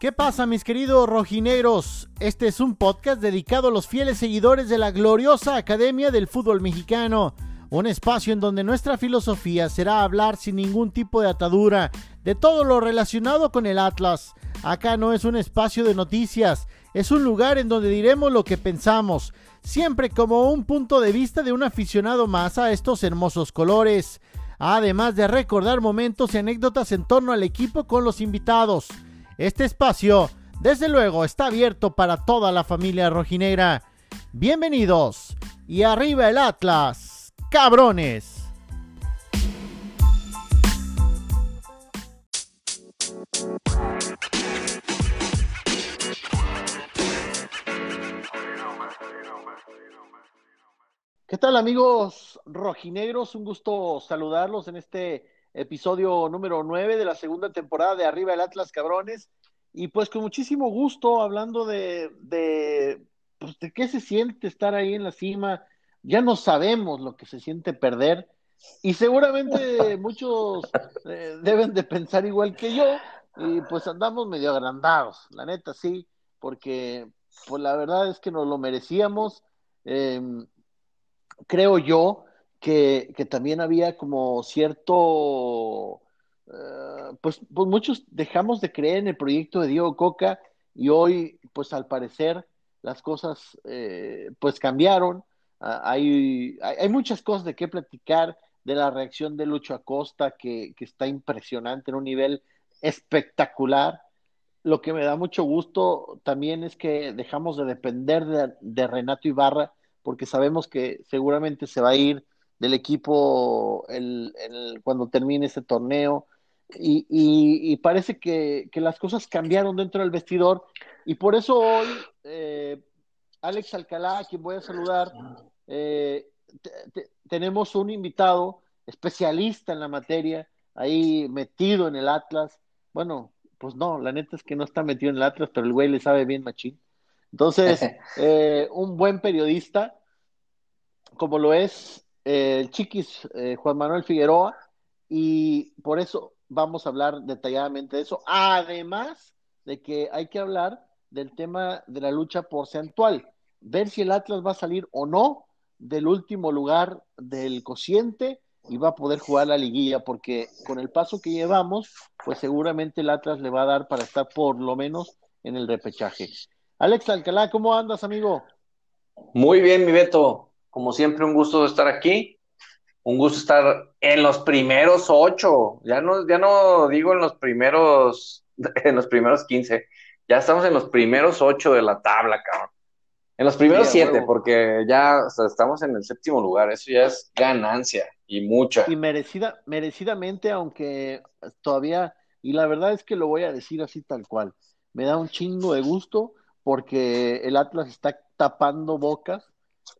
¿Qué pasa mis queridos rojineros? Este es un podcast dedicado a los fieles seguidores de la gloriosa Academia del Fútbol Mexicano, un espacio en donde nuestra filosofía será hablar sin ningún tipo de atadura de todo lo relacionado con el Atlas. Acá no es un espacio de noticias, es un lugar en donde diremos lo que pensamos, siempre como un punto de vista de un aficionado más a estos hermosos colores, además de recordar momentos y anécdotas en torno al equipo con los invitados. Este espacio, desde luego, está abierto para toda la familia rojinegra. Bienvenidos y arriba el Atlas, cabrones. ¿Qué tal amigos rojinegros? Un gusto saludarlos en este episodio número 9 de la segunda temporada de Arriba el Atlas Cabrones. Y pues con muchísimo gusto hablando de, de, pues, de qué se siente estar ahí en la cima. Ya no sabemos lo que se siente perder. Y seguramente muchos eh, deben de pensar igual que yo. Y pues andamos medio agrandados, la neta sí, porque pues la verdad es que nos lo merecíamos. Em, creo yo que, también había como cierto, eh, pues, pues, muchos dejamos de creer en el proyecto de Diego Coca y hoy, pues al parecer, las cosas eh, pues cambiaron. Ah, hay, hay, muchas cosas de qué platicar de la reacción de Lucho Acosta que, que está impresionante en un nivel espectacular. Lo que me da mucho gusto también es que dejamos de depender de, de Renato Ibarra porque sabemos que seguramente se va a ir del equipo el, cuando termine ese torneo. Y, parece que, las cosas cambiaron dentro del vestidor. Y por eso hoy, eh, Alex Alcalá, a quien voy a saludar, eh, tenemos un invitado especialista en la materia, ahí metido en el Atlas. Bueno, pues no, la neta es que no está metido en el Atlas, pero el güey le sabe bien machín. Entonces, eh, un buen periodista, como lo es el chiquis eh, Juan Manuel Figueroa, y por eso vamos a hablar detalladamente de eso, además de que hay que hablar del tema de la lucha porcentual, ver si el Atlas va a salir o no del último lugar del cociente y va a poder jugar la liguilla, porque con el paso que llevamos, pues seguramente el Atlas le va a dar para estar por lo menos en el repechaje. Alex Alcalá, ¿cómo andas, amigo? Muy bien, mi Beto como siempre, un gusto estar aquí. Un gusto estar en los primeros ocho. Ya no, ya no digo en los primeros, en los primeros quince. Ya estamos en los primeros ocho de la tabla, cabrón. En los primeros siete, porque ya estamos en el séptimo lugar. Eso ya es ganancia y mucha. Y merecida, merecidamente, aunque todavía, y la verdad es que lo voy a decir así tal cual. Me da un chingo de gusto porque el Atlas está tapando bocas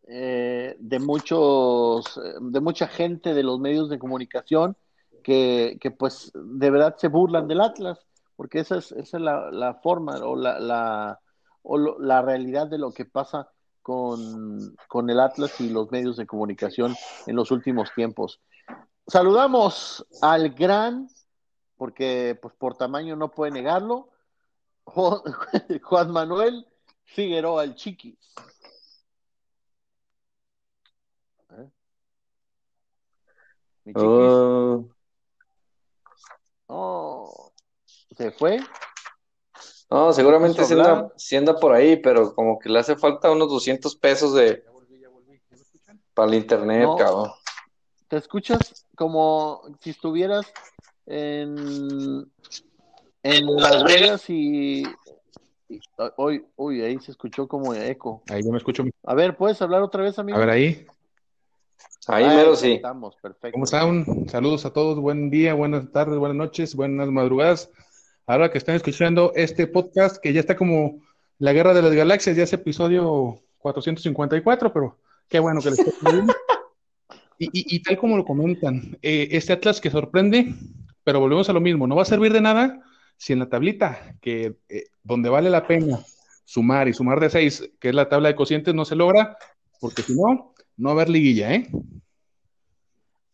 eh, de muchos, de mucha gente de los medios de comunicación que, que, pues de verdad se burlan del Atlas, porque esa es, esa es la, la forma o la, la, o la realidad de lo que pasa con, con el Atlas y los medios de comunicación en los últimos tiempos. Saludamos al gran, porque pues por tamaño no puede negarlo, Juan Manuel Figueroa, el Chiquis. Oh. oh. ¿Se fue? No, seguramente siendo por ahí, pero como que le hace falta unos 200 pesos de para el internet, cabrón. Te escuchas como si estuvieras en en Las Vegas y, hoy, uy, ahí se escuchó como eco. Ahí yo me escucho. A ver, ¿puedes hablar otra vez, amigo? A ver, ahí. Ahí mero sí. Estamos, perfecto. ¿Cómo están? Saludos a todos, buen día, buenas tardes, buenas noches, buenas madrugadas. Ahora que están escuchando este podcast, que ya está como la guerra de las galaxias, ya es episodio 454, pero qué bueno que les esté y, y, tal como lo comentan, eh, este Atlas que sorprende, pero volvemos a lo mismo, no va a servir de nada si en la tablita, que eh, donde vale la pena sumar y sumar de seis, que es la tabla de cocientes, no se logra, porque si no, no haber liguilla, ¿eh?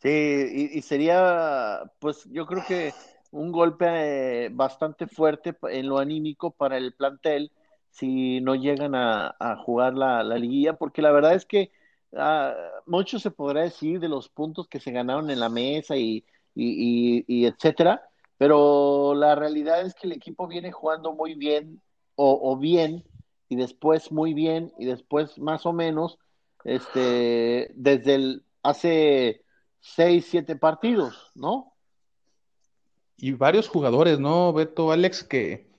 Sí, y, sería, pues yo creo que un golpe bastante fuerte en lo anímico para el plantel si no llegan a, jugar la, liguilla, porque la verdad es que uh, mucho se podrá decir de los puntos que se ganaron en la mesa y, y, etcétera, pero la realidad es que el equipo viene jugando muy bien o, bien y después muy bien y después más o menos este desde el hace seis siete partidos no y varios jugadores no Beto Alex que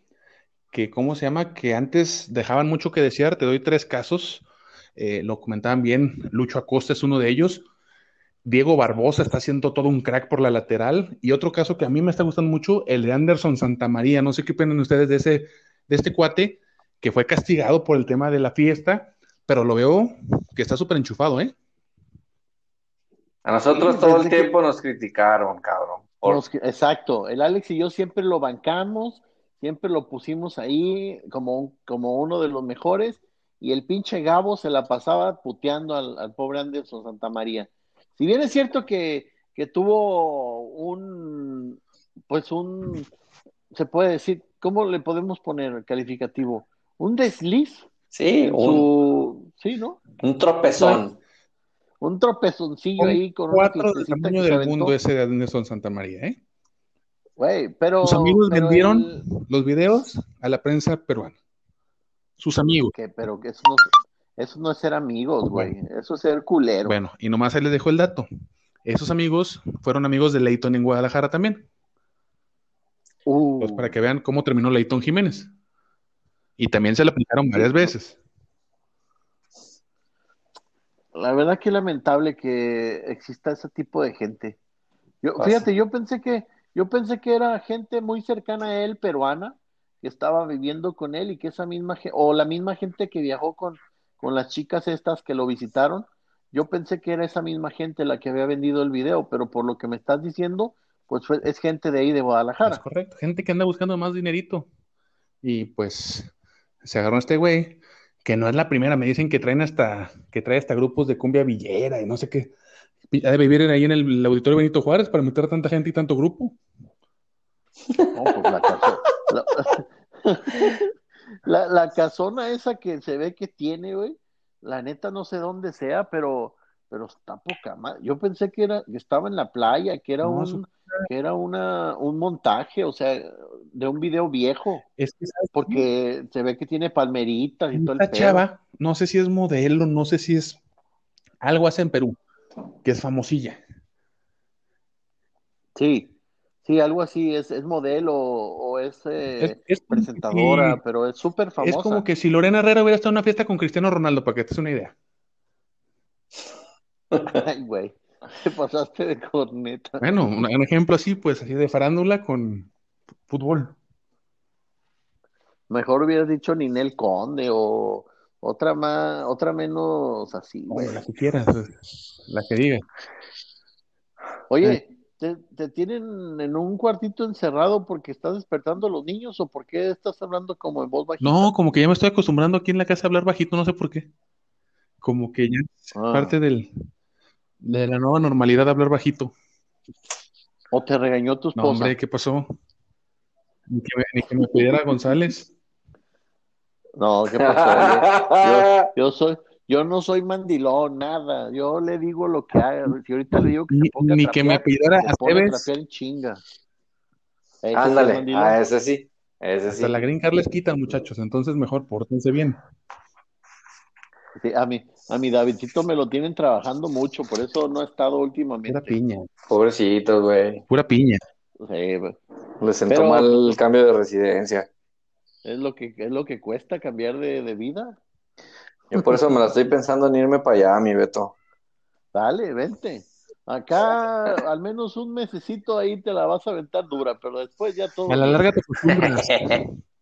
que, ¿cómo se llama? Que antes dejaban mucho que desear. Te doy tres casos. Eh, lo comentaban bien. Lucho Acosta es uno de ellos. Diego Barbosa está haciendo todo un crack por la lateral. Y otro caso que a mí me está gustando mucho, el de Anderson Santamaría. No sé qué opinan ustedes de, ese, de este cuate que fue castigado por el tema de la fiesta, pero lo veo que está súper enchufado, ¿eh? A nosotros todo el tiempo nos criticaron, cabrón. exacto. El Alex y yo siempre lo bancamos siempre lo pusimos ahí como, como uno de los mejores y el pinche Gabo se la pasaba puteando al, pobre Anderson Santa María. Si bien es cierto que, que tuvo un, pues un, se puede decir, ¿cómo le podemos poner el calificativo? Un desliz. Sí, un, sí, ¿no? Un tropezón. Un tropezoncillo ahí con cuatro del tamaño del mundo ese de Anderson Santa María, ¿eh? pero. Sus amigos vendieron los videos a la prensa peruana. Sus amigos. pero eso no, eso no es ser amigos, güey. Eso es ser culero. Bueno, y nomás ahí les dejo el dato. Esos amigos fueron amigos de Leighton en Guadalajara también. Uh. Pues para que vean cómo terminó Leighton Jiménez. Y también se le aplicaron varias veces. La verdad que es lamentable que exista ese tipo de gente. Yo, fíjate, yo pensé que yo pensé que era gente muy cercana a él, peruana, que estaba viviendo con él y que esa misma, o la misma gente que viajó con, con las chicas estas que lo visitaron, yo pensé que era esa misma gente la que había vendido el video, pero por lo que me estás diciendo, pues es gente de ahí de Guadalajara. Es correcto, gente que anda buscando más dinerito. Y pues se agarró este güey, que no es la primera, me dicen que traen hasta, que trae hasta grupos de cumbia villera y no sé qué. Ha de vivir ahí en el, auditorio Benito Juárez para meter a tanta gente y tanto grupo. No, pues la casona. La, casona esa que se ve que tiene, güey. La neta no sé dónde sea, pero, pero está poca más. Yo pensé que era, que estaba en la playa, que era un, que era una, un montaje, o sea, de un video viejo. Es que, porque se ve que tiene palmeritas y todo el chava, no sé si es modelo, no sé si es algo hace en Perú que es famosilla. Sí, sí, algo así, es, es modelo o es, eh, presentadora, pero es súper famosa. Es como que si Lorena Herrera hubiera estado en una fiesta con Cristiano Ronaldo, para que te des una idea. Ay, güey, te pasaste de corneta. Bueno, un, ejemplo así, pues, así de farándula con fútbol. Mejor hubieras dicho Ninel Conde o otra más, otra menos así, güey. La que quieras, la que diga. Oye, ¿te, tienen en un cuartito encerrado porque estás despertando a los niños o por qué estás hablando como en voz bajita? No, como que ya me estoy acostumbrando aquí en la casa a hablar bajito, no sé por qué. Como que ya es ah. parte del, de la nueva normalidad de hablar bajito. ¿O te regañó tu esposa? No, hombre, ¿qué pasó? Ni que me, ni que me pidiera González. No, ¿qué pasó? Yo, soy, yo no soy mandilón, nada. Yo le digo lo que haga. Si ahorita le digo que ni, se ponga ni que me pidiera a Tevez. en chinga. Ándale, a ese sí. Ese Hasta la Green Card les quita, muchachos. Entonces mejor pórtense bien. Sí, a mi, a mi Davidcito me lo tienen trabajando mucho, por eso no ha estado últimamente. Pura piña. Pobrecito, güey. Pura piña. Sí, Le sentó mal el cambio de residencia. Es lo que, es lo que cuesta cambiar de, vida. Yo por eso me la estoy pensando en irme para allá, mi Beto. Dale, vente. Acá al menos un mesecito ahí te la vas a aventar dura, pero después ya todo. A la larga te acostumbras.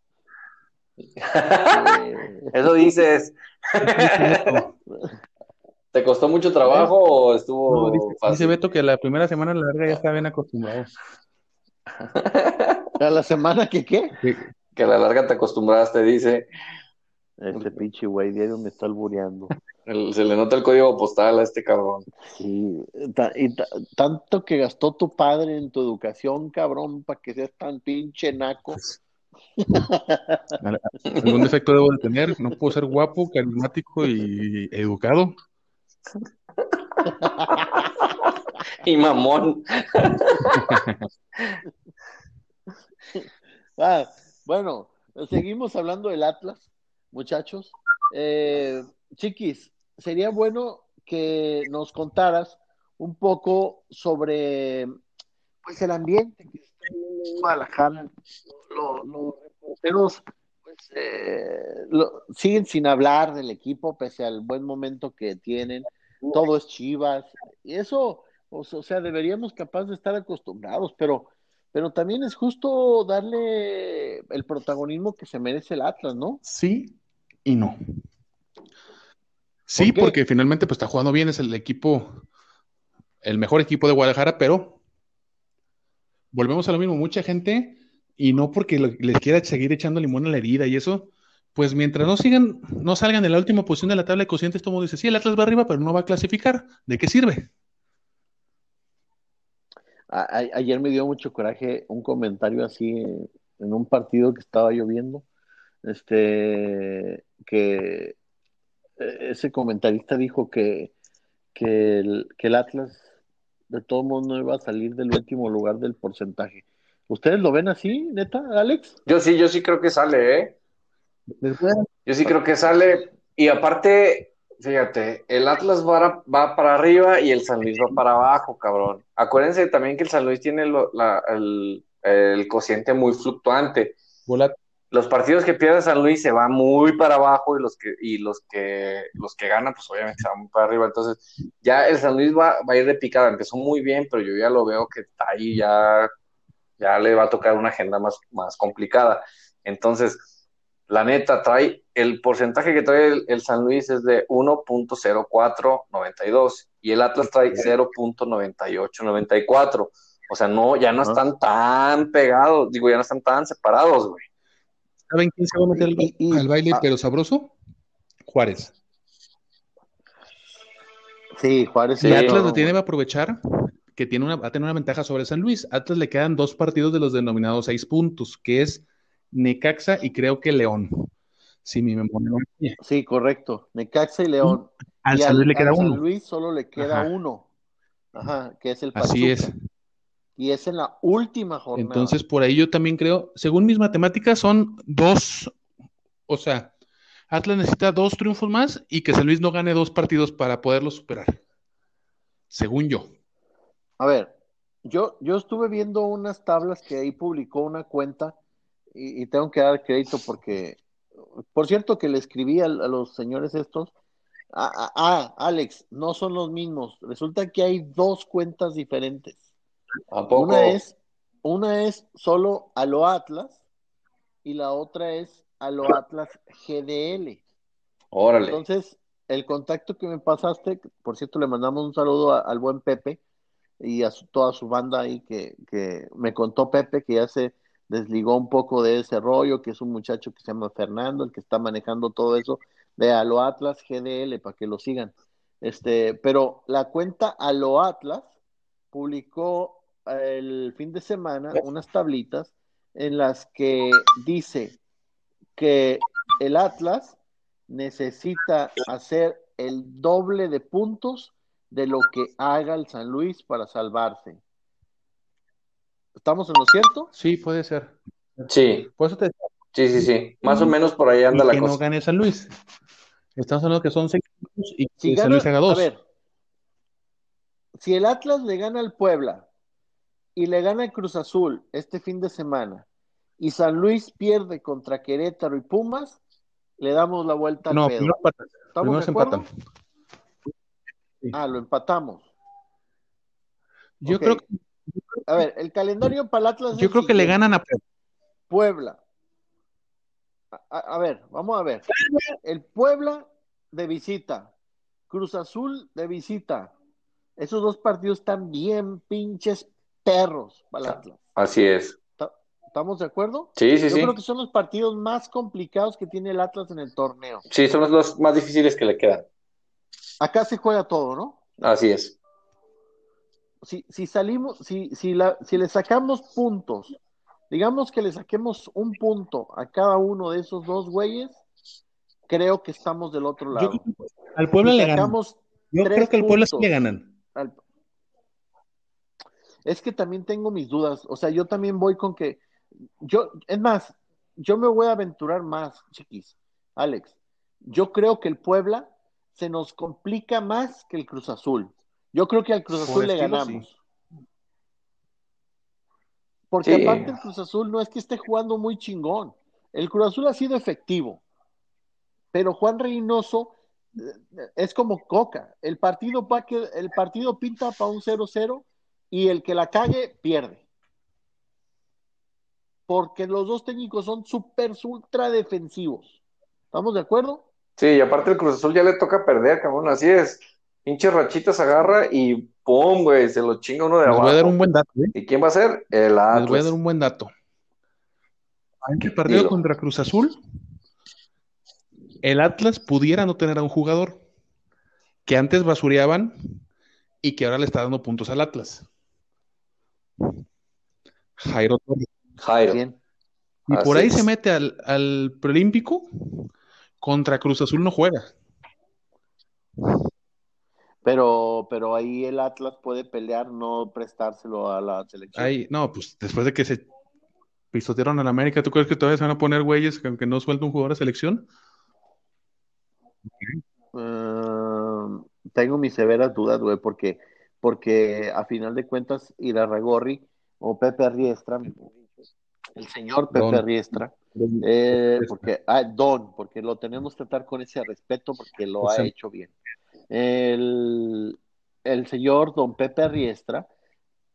Eso dices. ¿Te costó mucho trabajo o estuvo dice, fácil? Dice Beto que la primera semana a la larga ya está bien acostumbrado. ¿A la semana que qué? que a la larga te acostumbraste, dice. Ese pinche güey diario me está albureando. se le nota el código postal a este cabrón. Sí, y tanto que gastó tu padre en tu educación, cabrón, para que seas tan pinche naco. ¿Algún defecto debo de tener? ¿No puedo ser guapo, carismático y educado? y mamón. ah, bueno, seguimos hablando del Atlas, muchachos. Eh, chiquis, sería bueno que nos contaras un poco sobre pues el ambiente que está en Guadalajara. Los, reporteros pues, eh, siguen sin hablar del equipo pese al buen momento que tienen. Todo es Chivas. Y eso, o sea, deberíamos capaz de estar acostumbrados, pero pero también es justo darle el protagonismo que se merece el Atlas, ¿no? Sí y no. Sí, porque finalmente pues está jugando bien, es el equipo, el mejor equipo de Guadalajara, pero volvemos a lo mismo, mucha gente, y no porque les quiera seguir echando limón a la herida y eso, pues mientras no sigan, no salgan en la última posición de la tabla de cocientes, como dice, sí, el Atlas va arriba, pero no va a clasificar. ¿De qué sirve? ayer me dio mucho coraje un comentario así en, un partido que estaba lloviendo, este, que e, ese comentarista dijo que, que, el, Atlas de todo modo no iba a salir del último lugar del porcentaje. ¿Ustedes lo ven así, neta, Alex? Yo sí, yo sí creo que sale, ¿eh? Yo sí creo que sale. Y aparte, Fíjate, el Atlas va, va, para arriba y el San Luis va para abajo, cabrón. Acuérdense también que el San Luis tiene el, cociente muy fluctuante. Los partidos que pierde San Luis se van muy para abajo y los que, y los que, los que ganan, pues obviamente se van muy para arriba. Entonces, ya el San Luis va, a ir de picada. Empezó muy bien, pero yo ya lo veo que está ahí ya, ya le va a tocar una agenda más, más complicada. Entonces, la neta, trae el porcentaje que trae el, San Luis es de 1.0492 y el Atlas trae 0.9894. O sea, no, ya no están tan pegados, digo, ya no están tan separados, güey. ¿Saben quién se va a meter al, baile, ah. pero sabroso? Juárez. Sí, Juárez. Y Atlas lo tiene que aprovechar que tiene una, va a tener una ventaja sobre San Luis. Atlas le quedan dos partidos de los denominados seis puntos, que es Necaxa y creo que León. Sí, mi memoria Sí, correcto. Necaxa y León. Al San Luis le queda uno. San Luis solo le queda uno. Ajá, que es el Pachuca. Así es. Y es en la última jornada. Entonces, por ahí yo también creo, según mis matemáticas, son dos, o sea, Atlas necesita dos triunfos más y que San Luis no gane dos partidos para poderlo superar. Según yo. A ver, yo, yo estuve viendo unas tablas que ahí publicó una cuenta y, tengo que dar crédito porque, por cierto, que le escribí a, los señores estos. Ah, ah, Alex, no son los mismos. Resulta que hay dos cuentas diferentes. Una es, una es solo a lo Atlas y la otra es a lo Atlas GDL. Órale. Entonces, el contacto que me pasaste, por cierto, le mandamos un saludo al buen Pepe y a toda su banda ahí que, que me contó Pepe que ya se desligó un poco de ese rollo, que es un muchacho que se llama Fernando, el que está manejando todo eso, de Alo Atlas GDL, para que lo sigan. Este, pero la cuenta Alo Atlas publicó el fin de semana unas tablitas en las que dice que el Atlas necesita hacer el doble de puntos de lo que haga el San Luis para salvarse. ¿Estamos en lo cierto? Sí, puede ser. Sí. Sí, sí, sí. Más o menos por ahí anda la que cosa. no gane San Luis. Estamos hablando que son seis y si San Luis haga dos. A ver, si el Atlas le gana al Puebla y le gana el Cruz Azul este fin de semana y San Luis pierde contra Querétaro y Pumas, le damos la vuelta al no, pedo. No, ¿Estamos de acuerdo? Ah, lo empatamos. Yo creo que a ver, el calendario para Atlas. Yo creo que le ganan a Puebla. A, ver, vamos a ver. El Puebla de visita. Cruz Azul de visita. Esos dos partidos están bien pinches perros para Atlas. Así es. ¿Estamos de acuerdo? Sí, sí, Yo sí. creo que son los partidos más complicados que tiene el Atlas en el torneo. Sí, son los dos más difíciles que le quedan. Acá se juega todo, ¿no? Así es. Si, si salimos, si, si, la, si le sacamos puntos, digamos que le saquemos un punto a cada uno de esos dos güeyes, creo que estamos del otro Yo lado. creo que al Puebla Si le ganan. Yo creo que al Puebla sí le ganan. al- Es que también tengo mis dudas. O sea, yo también voy con que. Yo, es más, yo me voy a aventurar más, chiquis. Alex, yo creo que el Puebla se nos complica más que el Cruz Azul. Yo creo que al Cruz Por Azul le estilo, ganamos. Porque Sí. aparte el Cruz Azul no es que esté jugando muy chingón. El Cruz Azul ha sido efectivo. Pero Juan Reynoso eh, es como Coca. El partido, pa que, el partido pinta para un 0-0 y el que la cague pierde. Porque los dos técnicos son súper, ultra defensivos. ¿Estamos de acuerdo? Sí, y aparte el Cruz Azul ya le toca perder, cabrón. Así es. Pinche rachitas agarra y ¡pum, güey! Se lo chinga uno de Les abajo. voy a dar un buen dato, ¿eh? ¿Y quién va a ser? El Les voy a Atlas. dar un buen dato. En el partido Dilo. contra Cruz Azul, el Atlas pudiera no tener a un jugador que antes basureaban y que ahora le está dando puntos al Atlas. Jairo Torres. Jairo. Y por ahí es. se mete al, al preolímpico, contra Cruz Azul no juega. Pero, pero ahí el Atlas puede pelear, no prestárselo a la selección. Ahí, no, pues después de que se pisotearon la América, ¿tú crees que todavía se van a poner güeyes que aunque no suelta un jugador a selección? Eh, tengo mis severas dudas, güey, porque, porque a final de cuentas Irarragorri o Pepe Riestra, el señor Pepe Don. Riestra, eh, porque, ah, Don, porque lo tenemos que tratar con ese respeto porque lo ha hecho bien. El, el señor Don Pepe Riestra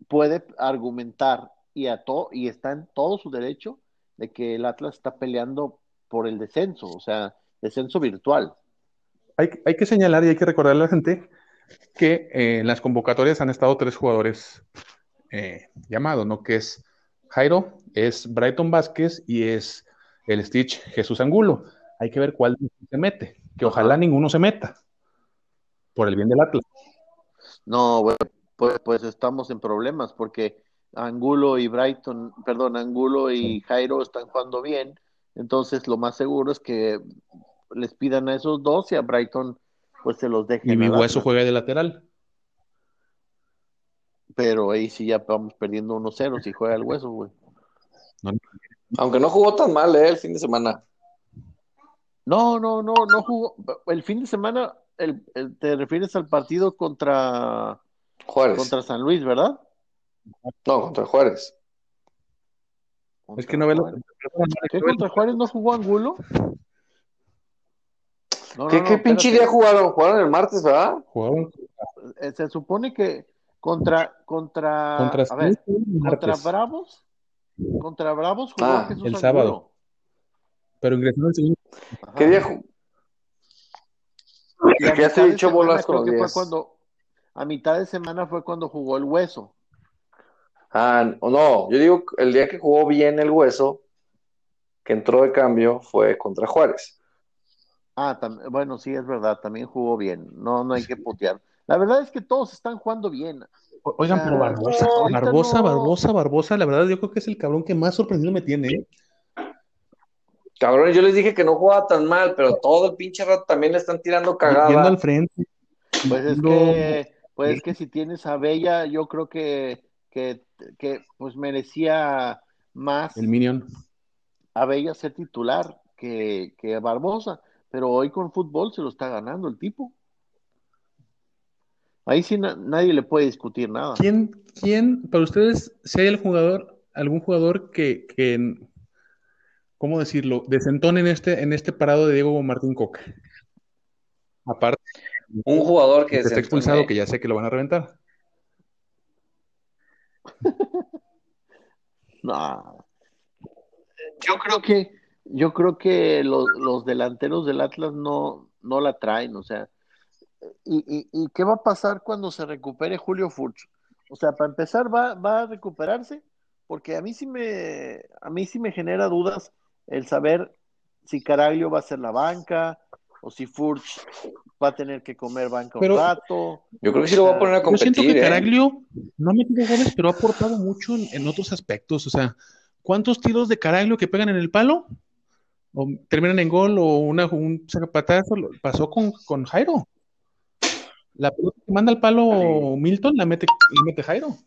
puede argumentar y, a to- y está en todo su derecho de que el Atlas está peleando por el descenso, o sea, descenso virtual. Hay, hay que señalar y hay que recordarle a la gente que eh, en las convocatorias han estado tres jugadores eh, llamados, ¿no? Que es Jairo, es Brighton Vázquez y es el Stitch Jesús Angulo. Hay que ver cuál se mete, que ojalá ninguno se meta, por el bien del Atlas. No, bueno, pues, pues estamos en problemas porque Angulo y Brighton, perdón, Angulo y Jairo están jugando bien, entonces lo más seguro es que les pidan a esos dos y a Brighton pues se los dejen. Y mi hueso Atlas. juega de lateral. Pero ahí sí ya vamos perdiendo 1-0 si juega el hueso, güey. Aunque no jugó tan mal, ¿eh? El fin de semana. No, no, no, no jugó. El fin de semana, el, el- te refieres al partido contra, Juárez. contra San Luis, ¿verdad? No, contra Juárez. Es que no ve lo Juárez. ¿Qué contra Juárez no jugó Angulo? No, ¿Qué, no, qué pinche espérate. día jugaron? Jugaron el martes, ¿verdad? Jugaron Eh, Se supone que contra, contra, contra a ver, contra Bravos, contra Bravos jugó Ah, Jesús el Angulo. sábado. pero ingresó el segundo. Ajá. ¿Qué día jugó? Mitad de dicho semana bolas con que fue días. cuando, a mitad de semana fue cuando jugó el hueso. Ah, no, yo digo el día que jugó bien el hueso, que entró de cambio, fue contra Juárez. Ah, tam- bueno, sí, es verdad, también jugó bien. No, no hay que putear. La verdad es que todos están jugando bien. O- Oigan, pero Barbosa, no, Barbosa, no. Barbosa, Barbosa, la verdad yo creo que es el cabrón que más sorprendido me tiene. ¿eh? Cabrón, yo les dije que no jugaba tan mal, pero todo el pinche rato también le están tirando Yendo cagada. al frente. Pues es que, pues es que si tienes a Bella, yo creo que, que, que pues merecía más El Minion. a Bella ser titular que, que Barbosa, pero hoy con fútbol se lo está ganando el tipo. Ahí sí na- nadie le puede discutir nada. ¿Quién, quién, para ustedes, si hay el jugador, algún jugador que, que ¿cómo decirlo? Desentone en este, en este parado de Diego Martín Coca. Aparte, Un jugador que que está expulsado, que ya sé que lo van a reventar. No. Yo creo que, yo creo que los, los delanteros del Atlas no, no la traen, o sea, ¿y, y, y qué va a pasar cuando se recupere Julio Furch? O sea, para empezar, ¿va, va a recuperarse? porque a mí sí me, a mí sí me genera dudas el saber si Caraglio va a ser la banca o si Furch va a tener que comer banca Pero- un rato. Yo creo que sí lo va a poner a Yo siento competir, que ¿eh? Caraglio no ha metido goles, pero ha aportado mucho en, en otros aspectos. O sea, ¿cuántos tiros de Caraglio que pegan en el palo? O terminan en gol o una, un sacapatazo. Lo- Pasó con, con Jairo. La pelota que manda al palo Milton la mete, la mete Jairo.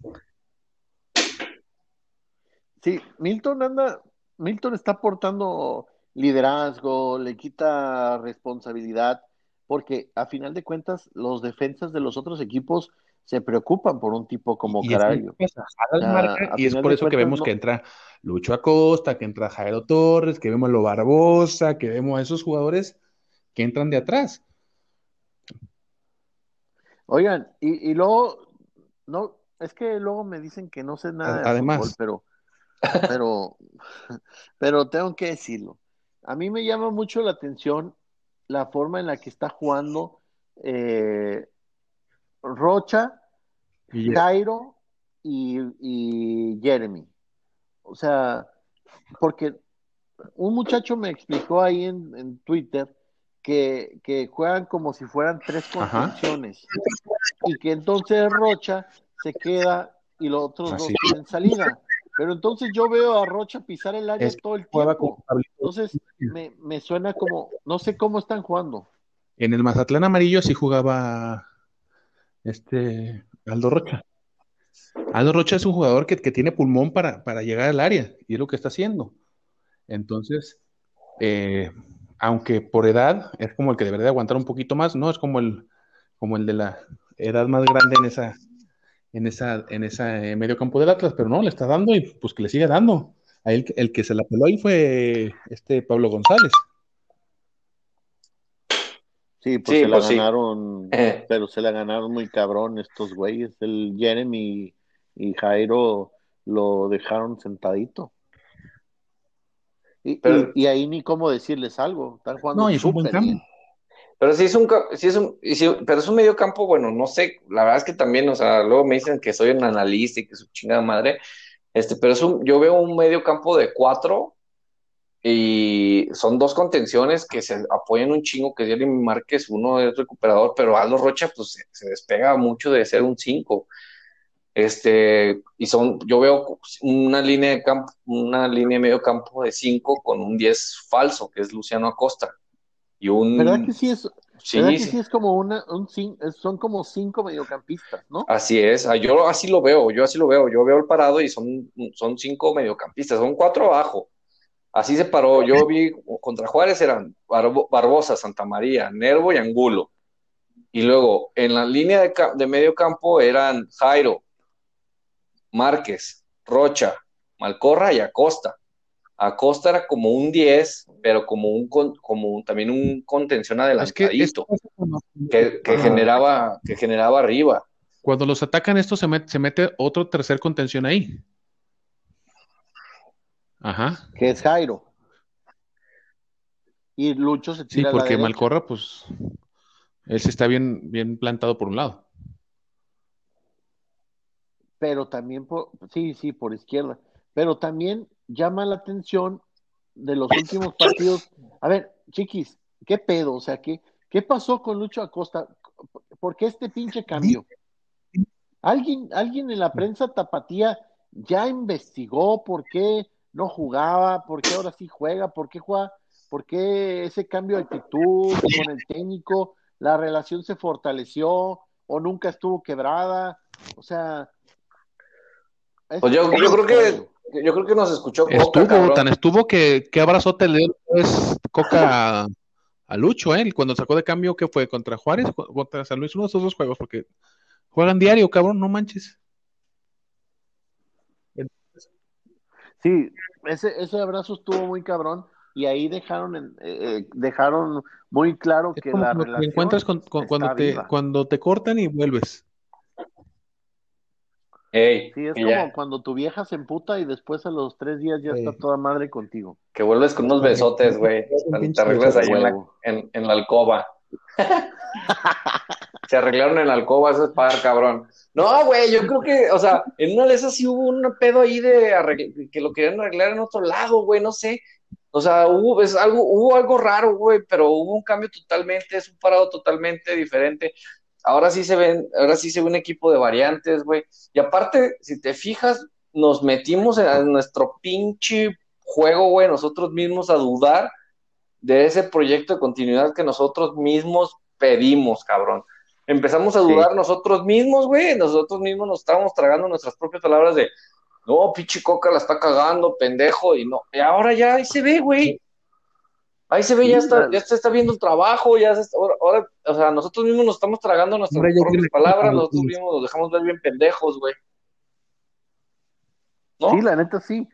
Sí, Milton anda, Milton está aportando liderazgo, le quita responsabilidad, porque a final de cuentas los defensas de los otros equipos se preocupan por un tipo como Y es Caraglio. que pasa, jala el O sea, marca, a y es por de eso que vemos no- que entra Lucho Acosta, que entra Jairo Torres, que vemos a lo Barbosa, que vemos a esos jugadores que entran de atrás. Oigan, y, y luego, no, es que luego me dicen que no sé nada de Además. fútbol, pero, pero, pero tengo que decirlo. A mí me llama mucho la atención la forma en la que está jugando eh, Rocha, Y Jairo y, y Jeremy. O sea, porque un muchacho me explicó ahí en, en Twitter que, que juegan como si fueran tres Ajá. contenciones y que entonces Rocha se queda y los otros dos tienen salida. Pero entonces yo veo a Rocha pisar el área Es todo el tiempo. Entonces me, me suena como, no sé cómo están jugando. En el Mazatlán amarillo sí jugaba este Aldo Rocha. Aldo Rocha es un jugador que, que tiene pulmón para, para llegar al área y es lo que está haciendo. Entonces, eh, aunque por edad es como el que debería de aguantar un poquito más, no es como el, como el de la edad más grande en esa, en esa, en esa eh, medio campo del Atlas, pero no, le está dando y pues que le siga dando. A él, el que se la peló ahí fue este Pablo González. Sí, pues Sí, se la pues ganaron, Eh. pero se la ganaron muy cabrón estos güeyes. El Jeremy y Jairo lo dejaron sentadito. Y, Pero- y- y ahí ni cómo decirles algo. Están jugando No, y es un buen. Pero sí es un, sí es un, y sí- pero es un medio campo, bueno, no sé, la verdad es que también, o sea, luego me dicen que soy un analista y que su chingada madre, este, pero es un, yo veo un medio campo de cuatro y son dos contenciones que se apoyan un chingo, que es Jeremy Márquez, uno es recuperador, pero Aldo Rocha, pues se, se despega mucho de ser un cinco. Este, y son, yo veo una línea de campo, una línea de medio campo de cinco con un 10 falso, que es Luciano Acosta. Y un, ¿Verdad que sí es, Sí, ¿verdad que sí. es como una, un, son como cinco mediocampistas, ¿no? Así es, ah, yo así lo veo, yo así lo veo, yo veo el parado y son, son cinco mediocampistas, son cuatro abajo. Así se paró, yo vi contra Juárez eran Barbo- Barbosa, Santa María, Nervo y Angulo. Y luego en la línea de, de medio campo eran Jairo, Márquez, Rocha, Malcorra y Acosta. Acosta era como un 10, pero como un con- como un- también un contención Es que adelantadito, esto- que, que generaba, que generaba arriba. Cuando los atacan, esto se se mete otro tercer contención ahí. Ajá. Que es Jairo. Y Lucho se Sí, tira a la porque. Malcorra, pues, él sí está bien, bien plantado por un lado. pero también por, sí, sí, por izquierda, pero también llama la atención de los últimos partidos. A ver, chiquis, ¿qué pedo? O sea, ¿qué, qué pasó con Lucho Acosta? ¿Por qué este pinche cambio? ¿Alguien, alguien en la prensa tapatía ya investigó por qué no jugaba, por qué ahora sí juega, por qué juega, por qué ese cambio de actitud con el técnico, la relación se fortaleció o nunca estuvo quebrada? O sea, es- Pues yo, creo que yo creo que nos escuchó Coca, Estuvo, cabrón. tan estuvo que, que abrazote le dio pues, Coca a, a Lucho, ¿eh? Cuando sacó de cambio, que fue? ¿Contra Juárez? ¿Contra San Luis? Uno de esos dos juegos, porque juegan diario, cabrón, no manches. Sí, ese, ese abrazo estuvo muy cabrón y ahí dejaron en- eh, eh, dejaron muy claro Es que la cuando te relación encuentras con- con- está cuando, te, viva. cuando te cortan y vuelves. Ey, Sí, es como ya, cuando tu vieja se emputa y después a los tres días ya está toda madre contigo. que vuelves con unos besotes, güey. Te arreglas ahí en la, en, en la alcoba. se arreglaron en la alcoba ese par, cabrón. No, güey, yo creo que, o sea, en una de sí hubo un pedo ahí de que lo querían arreglar en otro lado, güey, no sé. O sea, hubo, es algo, hubo algo raro, güey, pero hubo un cambio totalmente, es un parado totalmente diferente. Ahora sí se ven, ahora sí se ve un equipo de variantes, güey. Y aparte, si te fijas, nos metimos en nuestro pinche juego, güey, nosotros mismos a dudar de ese proyecto de continuidad que nosotros mismos pedimos, cabrón. Empezamos a dudar nosotros mismos, güey, nosotros mismos nos estábamos tragando nuestras propias palabras de, no, pinche Coca la está cagando, pendejo, y no, y ahora ya ahí se ve, güey. Ahí se ve, ya está, ya se está viendo el trabajo, ya se ahora, o sea, nosotros mismos nos estamos tragando nuestras propias palabras, nosotros mismos nos dejamos ver bien pendejos, güey. Sí, la neta sí.